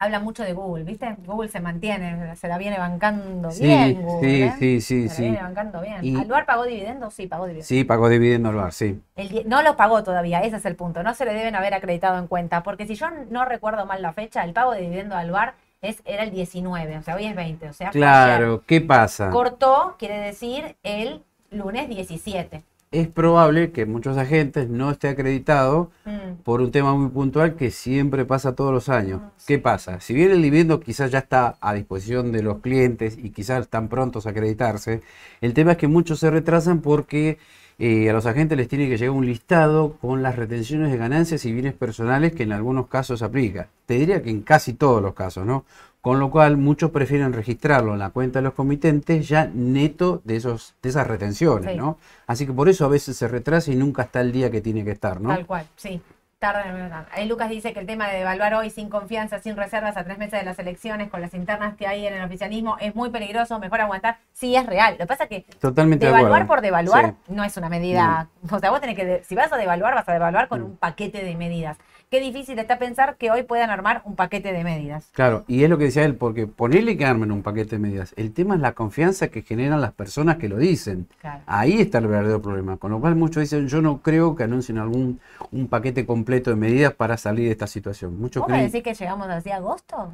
habla mucho de Google, ¿viste? Google se mantiene, se la viene bancando Sí, bien. Google, sí, ¿eh? sí, sí, Se la sí. viene bancando bien. Y- ¿Aluar pagó dividendos? Sí, pagó dividendos. Sí, pagó dividendo al bar, sí. El no lo pagó todavía, ese es el punto. No se le deben haber acreditado en cuenta, porque si yo no recuerdo mal la fecha, el pago de dividendo al bar es, era el 19, o sea, hoy es 20, o sea, Claro, ¿qué pasa? Cortó, quiere decir, el lunes 17. Es probable que muchos agentes no esté acreditado Mm, por un tema muy puntual que siempre pasa todos los años. ¿Qué pasa? Si bien el dividendo quizás ya está a disposición de los clientes y quizás están prontos a acreditarse, el tema es que muchos se retrasan porque eh, a los agentes les tiene que llegar un listado con las retenciones de ganancias y bienes personales que en algunos casos aplica. Te diría que en casi todos los casos, ¿no? Con lo cual muchos prefieren registrarlo en la cuenta de los comitentes ya neto de, esos, de esas retenciones, Sí. ¿no? Así que por eso a veces se retrasa y nunca está el día que tiene que estar, ¿no? Tal cual, sí. Verdad. Ahí Lucas dice que el tema de devaluar hoy sin confianza, sin reservas, a tres meses de las elecciones, con las internas que hay en el oficialismo, es muy peligroso, mejor aguantar. Sí, es real. Lo que pasa es que Totalmente de devaluar por devaluar Sí. no es una medida. O sea, vos tenés que, si vas a devaluar, vas a devaluar con Mm. un paquete de medidas. Qué difícil está pensar que hoy puedan armar un paquete de medidas. Claro, y es lo que decía él, porque ponerle que armen un paquete de medidas, el tema es la confianza que generan las personas que lo dicen. Claro. Ahí está el verdadero problema. Con lo cual muchos dicen, yo no creo que anuncien algún un paquete completo de medidas para salir de esta situación. Muchos ¿Vos creen, decís que llegamos así a agosto?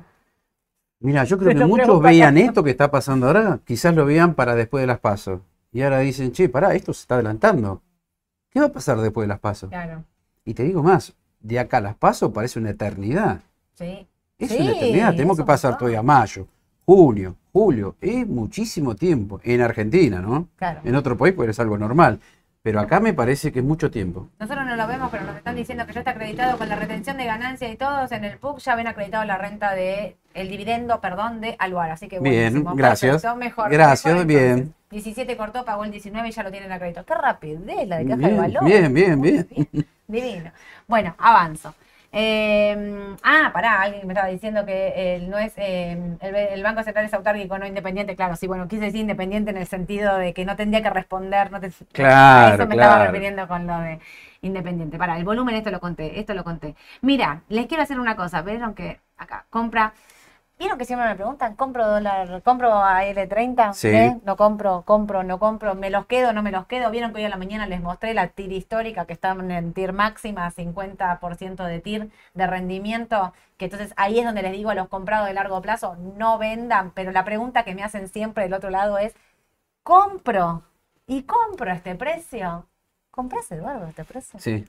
mira, yo creo que muchos veían esto que está pasando ahora, quizás lo vean para después de las pasos. Y ahora dicen, che, pará, esto se está adelantando. ¿Qué va a pasar después de las pasos? Claro. Y te digo más, de acá a las pasos parece una eternidad. Sí. Es Sí, una eternidad, tenemos que pasar todavía mayo, junio, julio, es muchísimo tiempo en Argentina, ¿no? Claro. En otro país puede ser algo normal, pero acá me parece que es mucho tiempo. Nosotros no lo vemos, pero nos están diciendo que ya está acreditado con la retención de ganancias y todos en el PUC ya ven acreditado la renta de el dividendo, perdón, de Aluar. Así que Bien, buenísimo, gracias. perfecto, mejor. Gracias, mejor bien. entonces. 17 cortó, pagó el 19 y ya lo tienen acreditado. Qué rapidez la de caja de Bien, valor. bien, bien, bien. Divino. Bueno, avanzo. Eh, ah, pará, alguien me estaba diciendo que el, no es eh, el, el Banco Central es autárquico, no independiente. Claro, sí, bueno, quise decir independiente en el sentido de que no tendría que responder. No te- Claro, a eso me estaba refiriendo con lo de independiente. Para, el volumen, esto lo conté, esto lo conté. Mira, les quiero hacer una cosa. Vieron que acá, compra. ¿Vieron que siempre me preguntan, compro dólar, compro a L30? Sí. ¿Eh? No compro, compro, no compro, me los quedo, no me los quedo. Vieron que hoy a la mañana les mostré la TIR histórica que estaban en TIR máxima, 50% de TIR de rendimiento. Que entonces ahí es donde les digo a los comprados de largo plazo, no vendan. Pero la pregunta que me hacen siempre del otro lado es, ¿compro? ¿Y compro a este precio? ¿Compras, Eduardo, a este precio? Sí,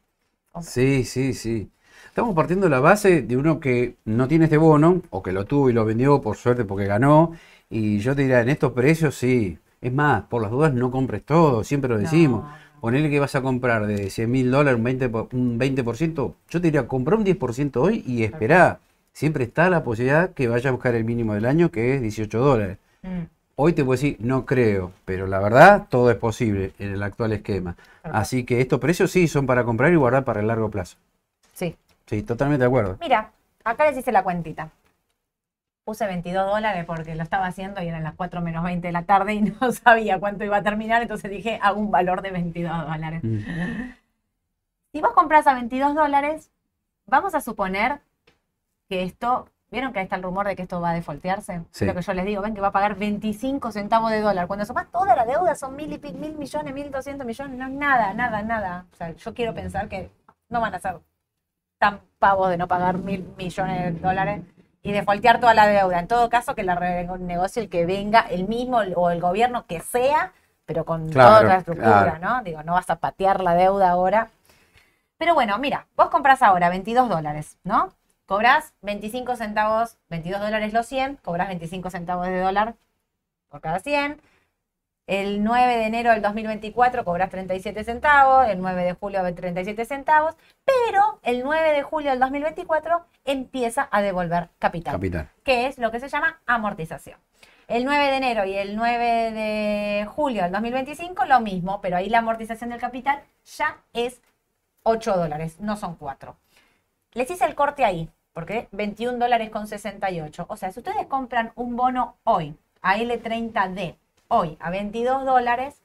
sí, sí, sí. Estamos partiendo de la base de uno que no tiene este bono, o que lo tuvo y lo vendió por suerte porque ganó, y yo te diría, en estos precios sí. Es más, por las dudas no compres todo, siempre lo decimos. No. Ponele que vas a comprar de 100 mil dólares un 20%, por- un 20%, yo te diría, compra un 10% hoy y esperá. Siempre está la posibilidad que vaya a buscar el mínimo del año, que es 18 dólares. Mm, Hoy te puedo decir, no creo, pero la verdad, todo es posible en el actual esquema. Perfecto. Así que estos precios sí son para comprar y guardar para el largo plazo. Sí. Totalmente de acuerdo. Mira, acá les hice la cuentita. Puse 22 dólares porque lo estaba haciendo y eran las 4 menos 20 de la tarde y no sabía cuánto iba a terminar, entonces dije, hago un valor de 22 dólares. Mm. Si vos compras a 22 dólares, vamos a suponer que esto ¿Vieron que ahí está el rumor de que esto va a defoltearse? Sí. Lo que yo les digo, ven que va a pagar 25 centavos de dólar. Cuando sumas toda la deuda son mil y pi- mil millones, mil doscientos millones, no es nada, nada, nada. O sea, yo quiero pensar que no van a ser tan pavos de no pagar mil millones de dólares y defoltear toda la deuda. En todo caso, que la renegocie el que venga, el mismo o el gobierno que sea, pero con Claro, toda la estructura, claro. ¿no? Digo, no vas a patear la deuda ahora. Pero bueno, mira, vos compras ahora 22 dólares, ¿no? Cobras 25 centavos, 22 dólares los 100, cobras 25 centavos de dólar por cada 100. El 9 de enero del 2024 cobras 37 centavos, el 9 de julio 37 centavos, pero el 9 de julio del 2024 empieza a devolver capital, Capital. que es lo que se llama amortización. El 9 de enero y el 9 de julio del 2025 lo mismo, pero ahí la amortización del capital ya es 8 dólares, no son 4. Les hice el corte ahí, porque 21 dólares con 68. O sea, si ustedes compran un bono hoy, a L30D, hoy, a 22 dólares,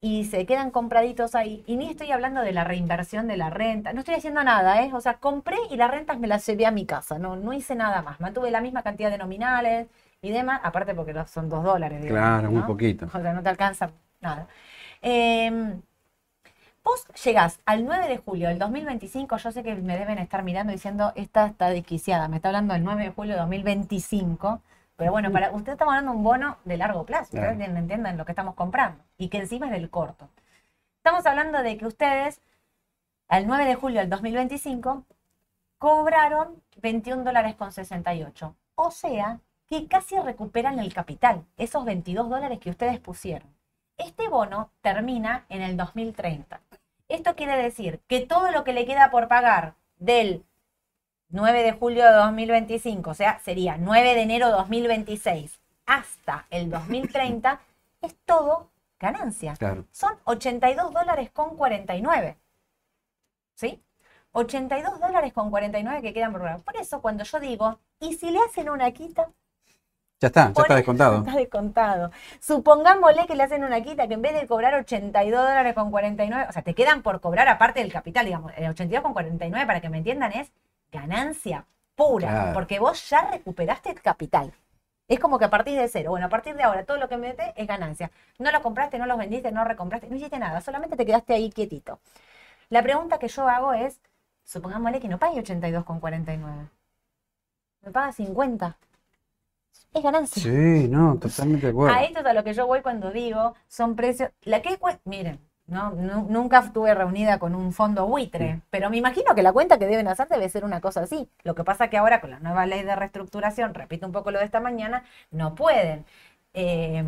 y se quedan compraditos ahí, y ni estoy hablando de la reinversión de la renta, no estoy haciendo nada, ¿eh? O sea, compré y las rentas me las llevé a mi casa, no, no hice nada más, mantuve la misma cantidad de nominales y demás, aparte porque son 2 dólares. digamos, Claro, muy poquito. O sea, no te alcanza nada. Eh, Vos llegás al 9 de julio del 2025, yo sé que me deben estar mirando diciendo, esta está desquiciada, me está hablando del 9 de julio de 2025, pero bueno, para usted estamos hablando de un bono de largo plazo, Claro. ustedes entiendan lo que estamos comprando, y que encima es del corto. Estamos hablando de que ustedes, al 9 de julio del 2025, cobraron 21 dólares con 68, o sea, que casi recuperan el capital, esos 22 dólares que ustedes pusieron. Este bono termina en el 2030. Esto quiere decir que todo lo que le queda por pagar del 9 de julio de 2025, o sea, sería 9 de enero de 2026 hasta el 2030, es todo ganancia. Claro. Son 82 dólares con 49. ¿Sí? 82 dólares con 49 que quedan por pagar. Por eso cuando yo digo, ¿y si le hacen una quita? Ya está, ya está descontado. Está descontado. Supongámosle que le hacen una quita que en vez de cobrar 82 dólares con 49, o sea, te quedan por cobrar aparte del capital, digamos, el 82 con 49, para que me entiendan, es ganancia pura, Claro. porque vos ya recuperaste el capital. Es como que a partir de cero, bueno, a partir de ahora todo lo que metes es ganancia. No lo compraste, no lo vendiste, no recompraste, no hiciste nada, solamente te quedaste ahí quietito. La pregunta que yo hago es, supongámosle que no pague 82 con 49, me paga 50. Es ganancia. Sí, no, totalmente de acuerdo. A esto es a lo que yo voy cuando digo, son precios. La que miren, no, Nu- nunca estuve reunida con un fondo buitre, pero me imagino que la cuenta que deben hacer debe ser una cosa así. Lo que pasa que ahora con la nueva ley de reestructuración, repito un poco lo de esta mañana, no pueden. eh,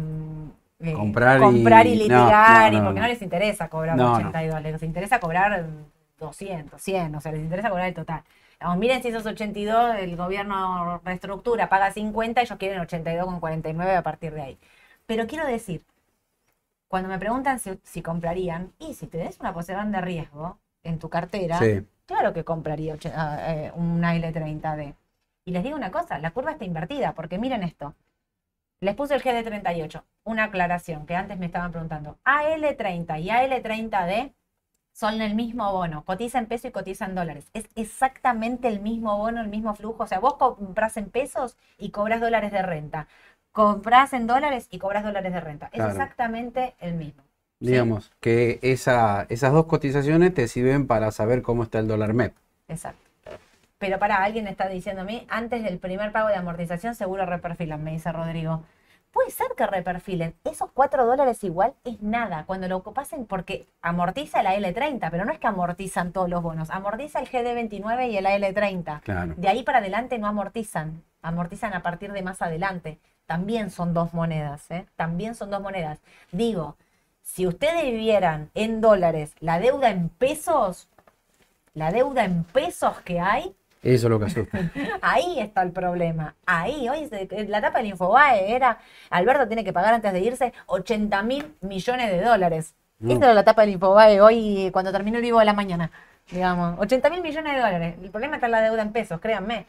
eh, Comprar y- comprar litigar, no, y no, porque no les interesa cobrar No, no. 82, les interesa cobrar mm, 200, 100, o sea, les interesa cobrar el total. Vamos, miren si esos 82 el gobierno reestructura, paga 50, ellos quieren 82 con 49 a partir de ahí. Pero quiero decir, cuando me preguntan si, si comprarían, y si tenés una posición de riesgo en tu cartera, Sí, claro que compraría eh, un L30D. Y les digo una cosa, la curva está invertida, porque miren esto. Les puse el GD38, una aclaración que antes me estaban preguntando. AL30 y AL30D son el mismo bono, cotiza en peso y cotiza en dólares. Es exactamente el mismo bono, el mismo flujo. O sea, vos compras en pesos y cobras dólares de renta. Compras en dólares y cobras dólares de renta. Es exactamente el mismo. ¿sí? digamos que esa, esas dos cotizaciones te sirven para saber cómo está el dólar MEP. Exacto. Pero para alguien está diciendo a mí, antes del primer pago de amortización seguro reperfilan, me dice Rodrigo. Puede ser que reperfilen. Esos 4 dólares igual es nada cuando lo pasen porque amortiza la L30, pero no es que amortizan todos los bonos. Amortiza el GD29 y el AL30. Claro. De ahí para adelante no amortizan. Amortizan a partir de más adelante. También son dos monedas, ¿eh? También son dos monedas. Digo, si ustedes vivieran en dólares la deuda en pesos, la deuda en pesos que hay, Eso es lo que asusta. Ahí está el problema. Ahí, hoy se- la tapa del Infobae era, Alberto tiene que pagar antes de irse 80 mil millones de dólares. No. Esa era la tapa del Infobae hoy cuando terminó el vivo de la mañana. Digamos, 80 mil millones de dólares. El problema está en la deuda en pesos, créanme.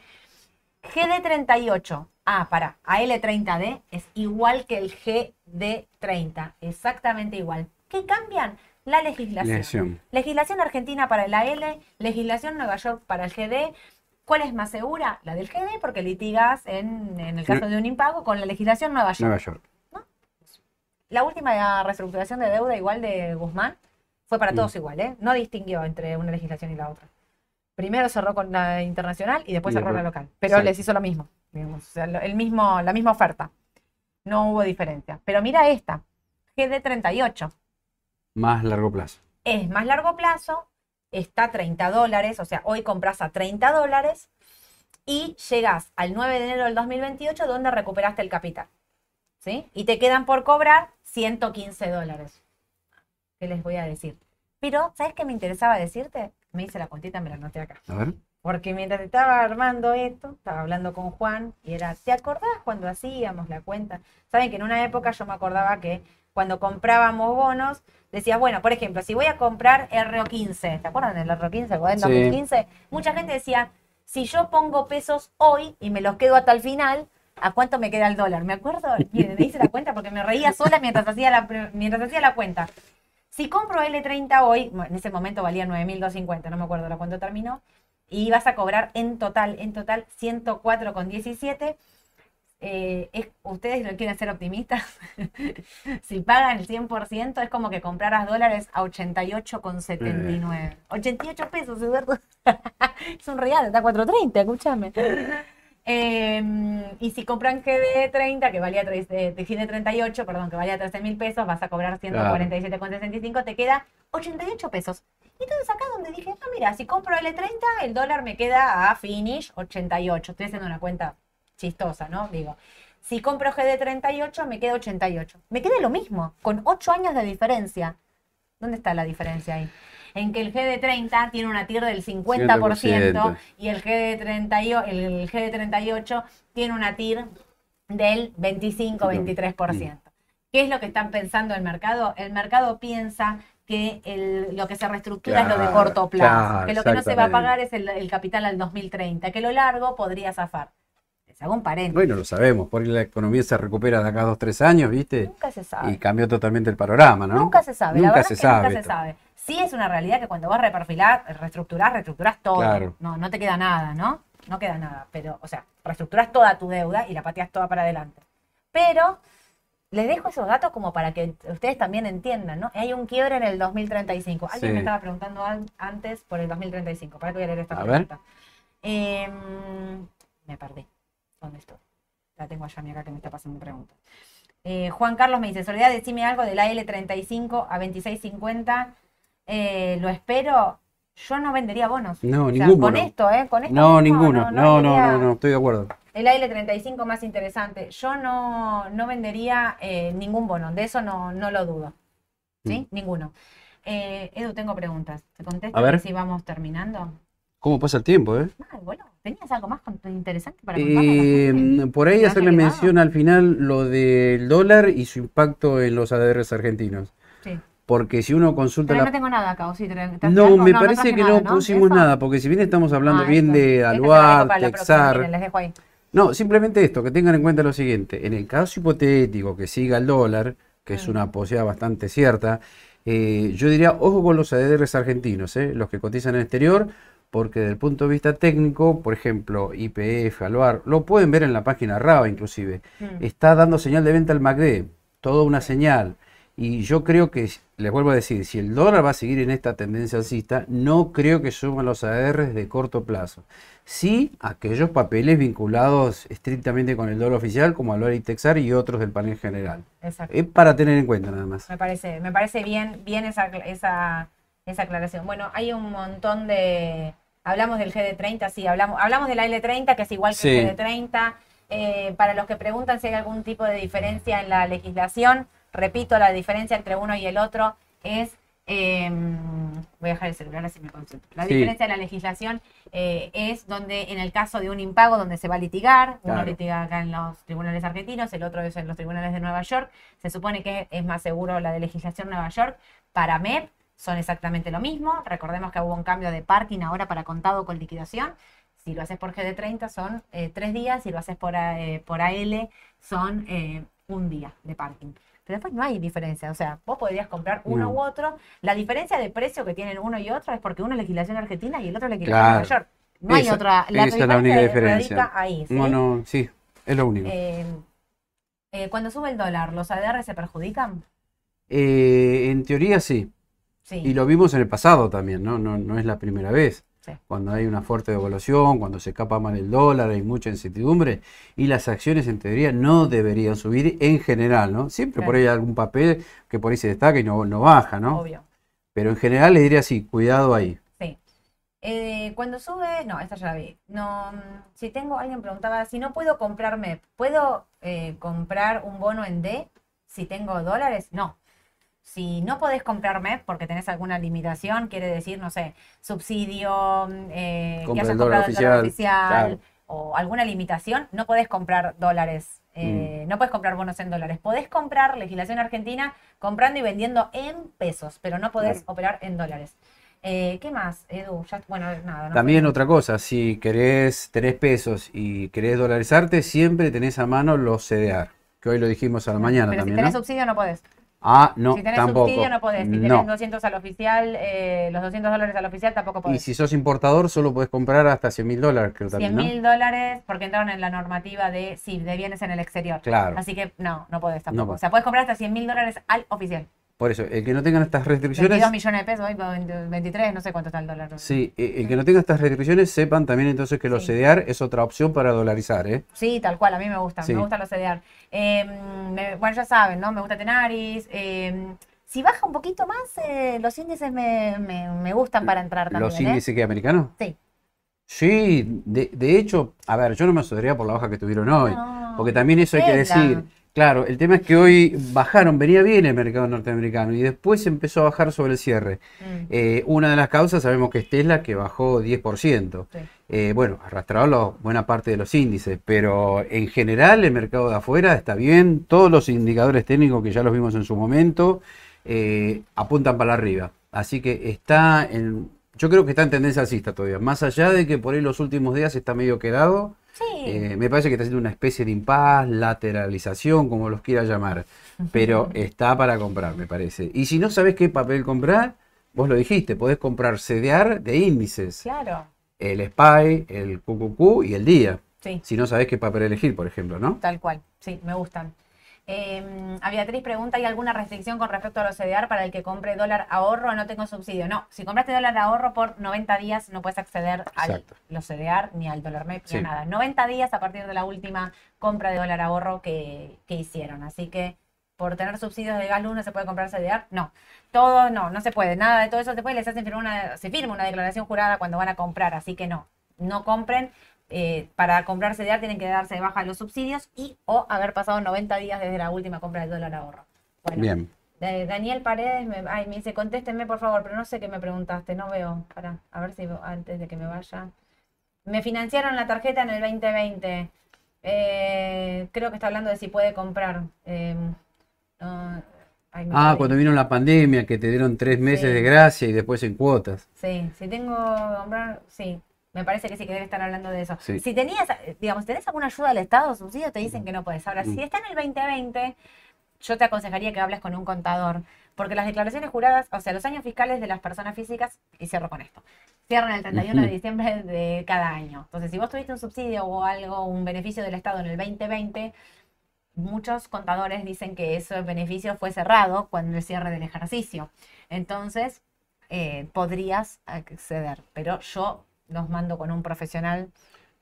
GD38, ah, para, AL30D es igual que el GD30, exactamente igual. ¿Qué cambian? La legislación. Legislación. Legislación argentina para el AL, legislación Nueva York para el GD, ¿Cuál es más segura? La del GD, porque litigas en, en el caso de un impago con la legislación Nueva York. Nueva York. La última reestructuración de deuda igual de Guzmán fue para Mm. todos igual, ¿eh? No distinguió entre una legislación y la otra. Primero cerró con la internacional y después Y cerró la local. Pero les hizo lo mismo, digamos, o sea, lo- el mismo, la misma oferta. No hubo diferencia. Pero mira esta, GD38. Más largo plazo. Es más largo plazo, está a 30 dólares, o sea, hoy compras a 30 dólares y llegas al 9 de enero del 2028 donde recuperaste el capital. ¿Sí? Y te quedan por cobrar 115 dólares. ¿Qué les voy a decir? Pero, ¿sabes qué me interesaba decirte? Me hice la cuentita, me la anoté acá. A ver. Porque mientras estaba armando esto, estaba hablando con Juan y era, ¿te acordás cuando hacíamos la cuenta? Saben que en una época yo me acordaba que cuando comprábamos bonos, decías, bueno, por ejemplo, si voy a comprar RO15, ¿te acuerdan del RO15, el modelo Sí. 2015? Mucha gente decía, si yo pongo pesos hoy y me los quedo hasta el final, ¿a cuánto me queda el dólar? Me acuerdo, miren, me hice la cuenta porque me reía sola mientras hacía la, mientras hacía la cuenta. Si compro L30 hoy, bueno, en ese momento valía 9.250, no me acuerdo ahora cuánto terminó, y vas a cobrar en total, en total 104,17. Eh, es, ¿Ustedes lo quieren ser optimistas? si pagan el 100% es como que compraras dólares a 88,79. 88 pesos, Eduardo. es un real, está a 4.30, escúchame. Eh, y si compran GD30, que valía tres- eh, de GD38, perdón, que valía 13 mil pesos, vas a cobrar 147,65, te queda 88 pesos. Y entonces acá donde dije, ah, mira, si compro L30, el dólar me queda a finish 88. Estoy haciendo una cuenta chistosa, ¿no? Digo, si compro GD38, me queda 88. Me queda lo mismo, con 8 años de diferencia. ¿Dónde está la diferencia ahí? En que el GD30 tiene una TIR del 50%, 50%. y el GD38, el, el GD38 tiene una TIR del 25-23%. ¿Qué es lo que están pensando el mercado? El mercado piensa que el- lo que se reestructura es lo de corto plazo, claro, que lo que no se va a pagar es el, el capital al 2030, que lo largo podría zafar. Les hago un paréntesis. Bueno, lo sabemos, porque la economía se recupera de acá a dos, tres años, ¿viste? Nunca se sabe. Y cambió totalmente el panorama, ¿no? Nunca se sabe. la Nunca verdad se es que nunca sabe se sabe. Sí es una realidad que cuando vas a reperfilar, reestructurás, reestructurás todo. Claro. No, no te queda nada, ¿no? No queda nada. Pero, o sea, reestructurás toda tu deuda y la pateas toda para adelante. Pero les dejo esos datos como para que ustedes también entiendan, ¿no? Hay un quiebre en el 2035. Alguien Sí. me estaba preguntando an- antes por el 2035. ¿Para qué voy a leer esta A pregunta? Em, me perdí. ¿Dónde estoy? La tengo allá, mira acá que me está pasando pregunta. Eh, Juan Carlos me dice, Soledad, decime algo de la L35 a 2650. Eh, lo espero. Yo no vendería bonos. No, O sea, ningún con bono. esto, ¿eh? Con esto No, ninguno. No, no, no, no, estoy de acuerdo. El L35 más interesante. Yo no, no vendería eh, ningún bono. De eso no, no lo dudo. ¿Sí? Ninguno. Eh, Edu, tengo preguntas. ¿Te contesto A ver. si vamos terminando? ¿Cómo pasa el tiempo, eh? Ah, bueno, ¿tenías algo más con- interesante para Eh, por ahí ¿Me has hacerle mención al final lo del dólar y su impacto en los ADRs argentinos. Porque si uno consulta Pero la no tengo nada acá, ¿o sí? ¿Te- te- te- No, me no parece que nada, no pusimos ¿Eso? nada, porque si bien estamos hablando Ah, bien esto. de dejo Aluar, Texar, les dejo ahí. no, simplemente esto, que tengan en cuenta lo siguiente, en el caso hipotético que siga el dólar, que es Mm. una posibilidad bastante cierta, eh, yo diría, ojo con los ADRs argentinos, eh, los que cotizan en el exterior, porque desde el punto de vista técnico, por ejemplo, IPF, Aluar, lo pueden ver en la página RABA inclusive, Mm. está dando señal de venta al MACD, toda una señal. Y yo creo que, les vuelvo a decir, si el dólar va a seguir en esta tendencia alcista, no creo que suban los ADRs de corto plazo. Sí, aquellos papeles vinculados estrictamente con el dólar oficial, como Aluar y Texar y otros del panel general. Exacto. Es para tener en cuenta nada más. Me parece, me parece bien, bien esa, esa, esa aclaración. Bueno, hay un montón de. Hablamos del GD30, sí, hablamos, hablamos de la L30, que es igual que Sí. el GD30. Eh, para los que preguntan si hay algún tipo de diferencia en la legislación, repito, la diferencia entre uno y el otro es. eh, voy a dejar el celular así me concentro. La Sí. diferencia de la legislación eh, es donde, en el caso de un impago, donde se va a litigar, uno litiga acá en los tribunales argentinos, el otro es en los tribunales de Nueva York. Se supone que es más seguro la de legislación Nueva York. Para MEP son exactamente lo mismo. Recordemos que hubo un cambio de parking ahora para contado con liquidación. Si lo haces por GD30 son eh, tres días, si lo haces por, eh, por AL son un día de parking. Pero después no hay diferencia, o sea, vos podrías comprar uno No. u otro. La diferencia de precio que tienen uno y otro es porque uno es legislación argentina y el otro es legislación Claro. Nueva York. No hay otra. La esa es la única diferencia. ahí, ¿sí? No, no, sí, es lo único. Eh, eh, cuando sube el dólar, ¿los ADR se perjudican? Eh, en teoría sí. Sí. Y lo vimos en el pasado también, ¿no? No, no es la primera vez. Sí. Cuando hay una fuerte devaluación, cuando se escapa mal el dólar, hay mucha incertidumbre y las acciones en teoría no deberían subir en general, ¿no? Siempre por Claro. ahí hay algún papel que por ahí se destaca y no, no baja, ¿no? Obvio. Pero en general le diría así, cuidado ahí. Sí. Eh, cuando sube, no, esta ya la vi. No, si tengo, alguien preguntaba, si no puedo comprarme, ¿puedo eh, comprar un bono en D si tengo dólares? No. Si no podés comprarme porque tenés alguna limitación, quiere decir, no sé, subsidio, mm, eh, que hayas comprado el dólar oficial, oficial claro. o alguna limitación, no podés comprar dólares. eh, Mm. No podés comprar bonos en dólares. Podés comprar, legislación argentina, comprando y vendiendo en pesos, pero no podés Claro. operar en dólares. Eh, ¿Qué más, Edu? Ya, bueno, nada. no También otra cosa, si querés, tenés pesos y querés dolarizarte, siempre tenés a mano los CDR, que hoy lo dijimos a la mañana Pero si también, tenés ¿no? subsidio no podés. Ah, no, si tenés tampoco. subsidio no podés. Si tenés No. 200 al oficial, eh, los 200 dólares al oficial tampoco Y podés. si sos importador, solo podés comprar hasta 100 mil dólares, creo 100 también, ¿no? mil dólares porque entraron en la normativa de, sí, de bienes en el exterior. Claro. Así que no, no podés tampoco. No. O sea, podés comprar hasta 100 mil dólares al oficial. Por eso, el que no tenga estas 22 restricciones, millones de pesos, hoy 23, no sé cuánto está el dólar. sí, eh, el que no tenga estas restricciones, sepan también entonces que los Sí. CDR es otra opción para dolarizar, ¿eh? Sí, tal cual, a mí me gustan, Sí. me gustan los CDR. Eh, me- bueno, ya saben, ¿no? Me gusta Tenaris. eh, si baja un poquito más, eh, los índices me, me- me gustan para entrar también. ¿Los ¿eh? índices que americanos? Sí. Sí, de, de hecho, a ver, yo no me asociaría por la baja que tuvieron hoy, No, porque también eso hay que decir. Claro, el tema es que hoy bajaron, venía bien el mercado norteamericano y después empezó a bajar sobre el cierre. Mm, Eh, una de las causas sabemos que es Tesla, que bajó 10%. sí. Eh, bueno, arrastraron la buena parte de los índices, pero en general el mercado de afuera está bien, todos los indicadores técnicos que ya los vimos en su momento eh, apuntan para arriba. Así que está en, yo creo que está en tendencia alcista todavía, más allá de que por ahí los últimos días está medio quedado, Sí. eh, me parece que está haciendo una especie de impas, lateralización, como los quiera llamar, pero está para comprar, me parece. Y si no sabes qué papel comprar, vos lo dijiste, podés comprar CDR de índices Claro, el SPY, el QQQ y el día. sí, Si no sabés qué papel elegir, por ejemplo, ¿no? tal cual. Sí, me gustan. Eh, a Beatriz pregunta, ¿hay alguna restricción con respecto a los CDR para el que compre dólar ahorro o no tengo subsidio? No, si compraste dólar ahorro por 90 días no puedes acceder a los CDR ni al dólar MEP ni a nada. 90 días a partir de la última compra de dólar ahorro que, que hicieron. Así que por tener subsidios de gas luz no se puede comprar CDR. No, todo no, no se puede. Nada de todo eso se puede. Les hacen firmar una, se firma una declaración jurada cuando van a comprar. Así que no, no compren. Eh, para comprar CDR tienen que darse de baja los subsidios y o haber pasado 90 días desde la última compra del dólar ahorro. Bueno, Bien. Daniel Paredes me, ay, me dice, contéstenme por favor, pero no sé qué me preguntaste, no veo. Para, a ver si antes de que me vaya. Me financiaron la tarjeta en el 2020. Eh, creo que está hablando de si puede comprar. No, ay, me Ah, cuando vino la pandemia, que te dieron tres meses Sí. de gracia y después en cuotas. Sí, si tengo que comprar, sí. Me parece que sí que debe estar hablando de eso. Sí. Si tenías, digamos, tenés alguna ayuda del Estado, subsidio, te dicen que no puedes. Ahora, Mm. si está en el 2020, yo te aconsejaría que hables con un contador, porque las declaraciones juradas, o sea, los años fiscales de las personas físicas, y cierro con esto, cierran el 31 de diciembre de cada año. Entonces, si vos tuviste un subsidio o algo, un beneficio del Estado en el 2020, muchos contadores dicen que ese beneficio fue cerrado cuando el cierre del ejercicio. Entonces, eh, podrías acceder, pero yo los mando con un profesional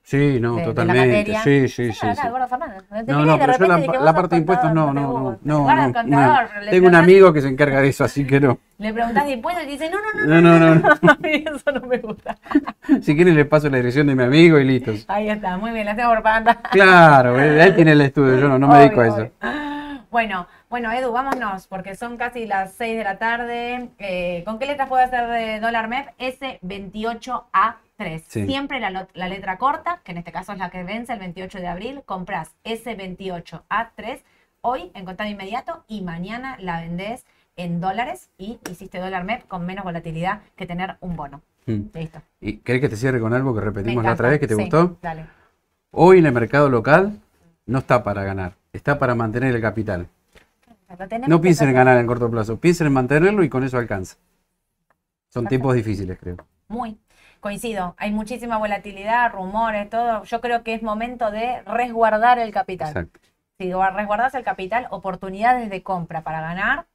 Sí, no, de, de la totalmente. Sí, sí, sí. Fernández. No, no, pero yo la, parte de impuestos no, no, no, no, no, Tengo un amigo que se encarga de eso, así que no. Le preguntás de impuestos y dice, no, no, no, No, no, no. a mí eso no me gusta. Si quieren le paso la dirección de mi amigo y listo. Ahí está, muy bien, la tengo propaganda. Claro, él tiene el estudio, yo no, no me dedico a eso. Bueno, bueno, Edu, vámonos, porque son casi las 6 de la tarde. Eh, ¿Con qué letras puede hacer de dólar MEP? S28A3. Sí. Siempre la, letra corta, que en este caso es la que vence el 28 de abril, compras S28A3 hoy en contado inmediato y mañana la vendés en dólares y hiciste dólar MEP con menos volatilidad que tener un bono. Mm. Listo. ¿Y querés que te cierre con algo que repetimos la otra vez que te Sí, gustó? Dale. Hoy en el mercado local no está para ganar, está para mantener el capital. No piensen en ganar en corto plazo, piensen en mantenerlo y con eso alcanza. Son tiempos difíciles, creo. muy. Coincido, hay muchísima volatilidad, rumores, todo. Yo creo que es momento de resguardar el capital. Exacto. Si resguardas el capital, oportunidades de compra para ganar, va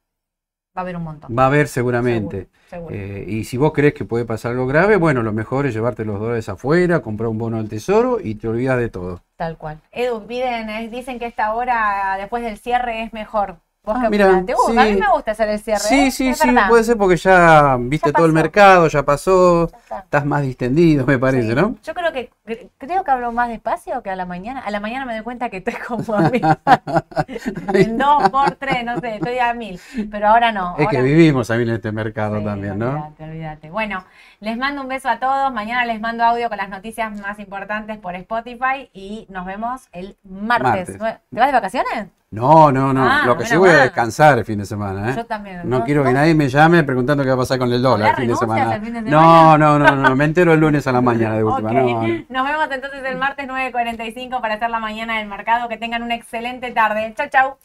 a haber un montón. Va a haber seguramente. Seguro, seguro. Eh, y si vos crees que puede pasar algo grave, bueno, lo mejor es llevarte los dólares afuera, comprar un bono del tesoro y te olvidas de todo. Tal cual. Edu, piden, eh, dicen que esta hora después del cierre es mejor. ¿Vos Ah, mira? ¿Te gusta? A mí me gusta hacer el cierre. Sí, ¿eh? sí, Es sí, verdad. puede ser porque ya viste Ya todo el mercado, ya pasó, Ya estás más distendido, me parece, Sí. ¿no? Yo creo que cre- creo que hablo más despacio que a la mañana. A la mañana me doy cuenta que estoy como a mil. en dos por tres, no sé, estoy a mil. Pero ahora no. Es que vivimos también en este mercado Sí, también, ¿no? Olvídate, olvídate. Bueno, les mando un beso a todos. Mañana les mando audio con las noticias más importantes por Spotify y nos vemos el martes. Martes. ¿Te vas de vacaciones? No, no, no. Ah, Lo que sí voy a mal. descansar el fin de semana, ¿eh? Yo también. No quiero que nadie me llame preguntando qué va a pasar con el dólar el fin de semana. el fin de No, no, no, no, me entero el lunes a la mañana de última. Ok. No, no. Nos vemos entonces el martes 9.45 para hacer la mañana del mercado. Que tengan una excelente tarde. Chau, chau.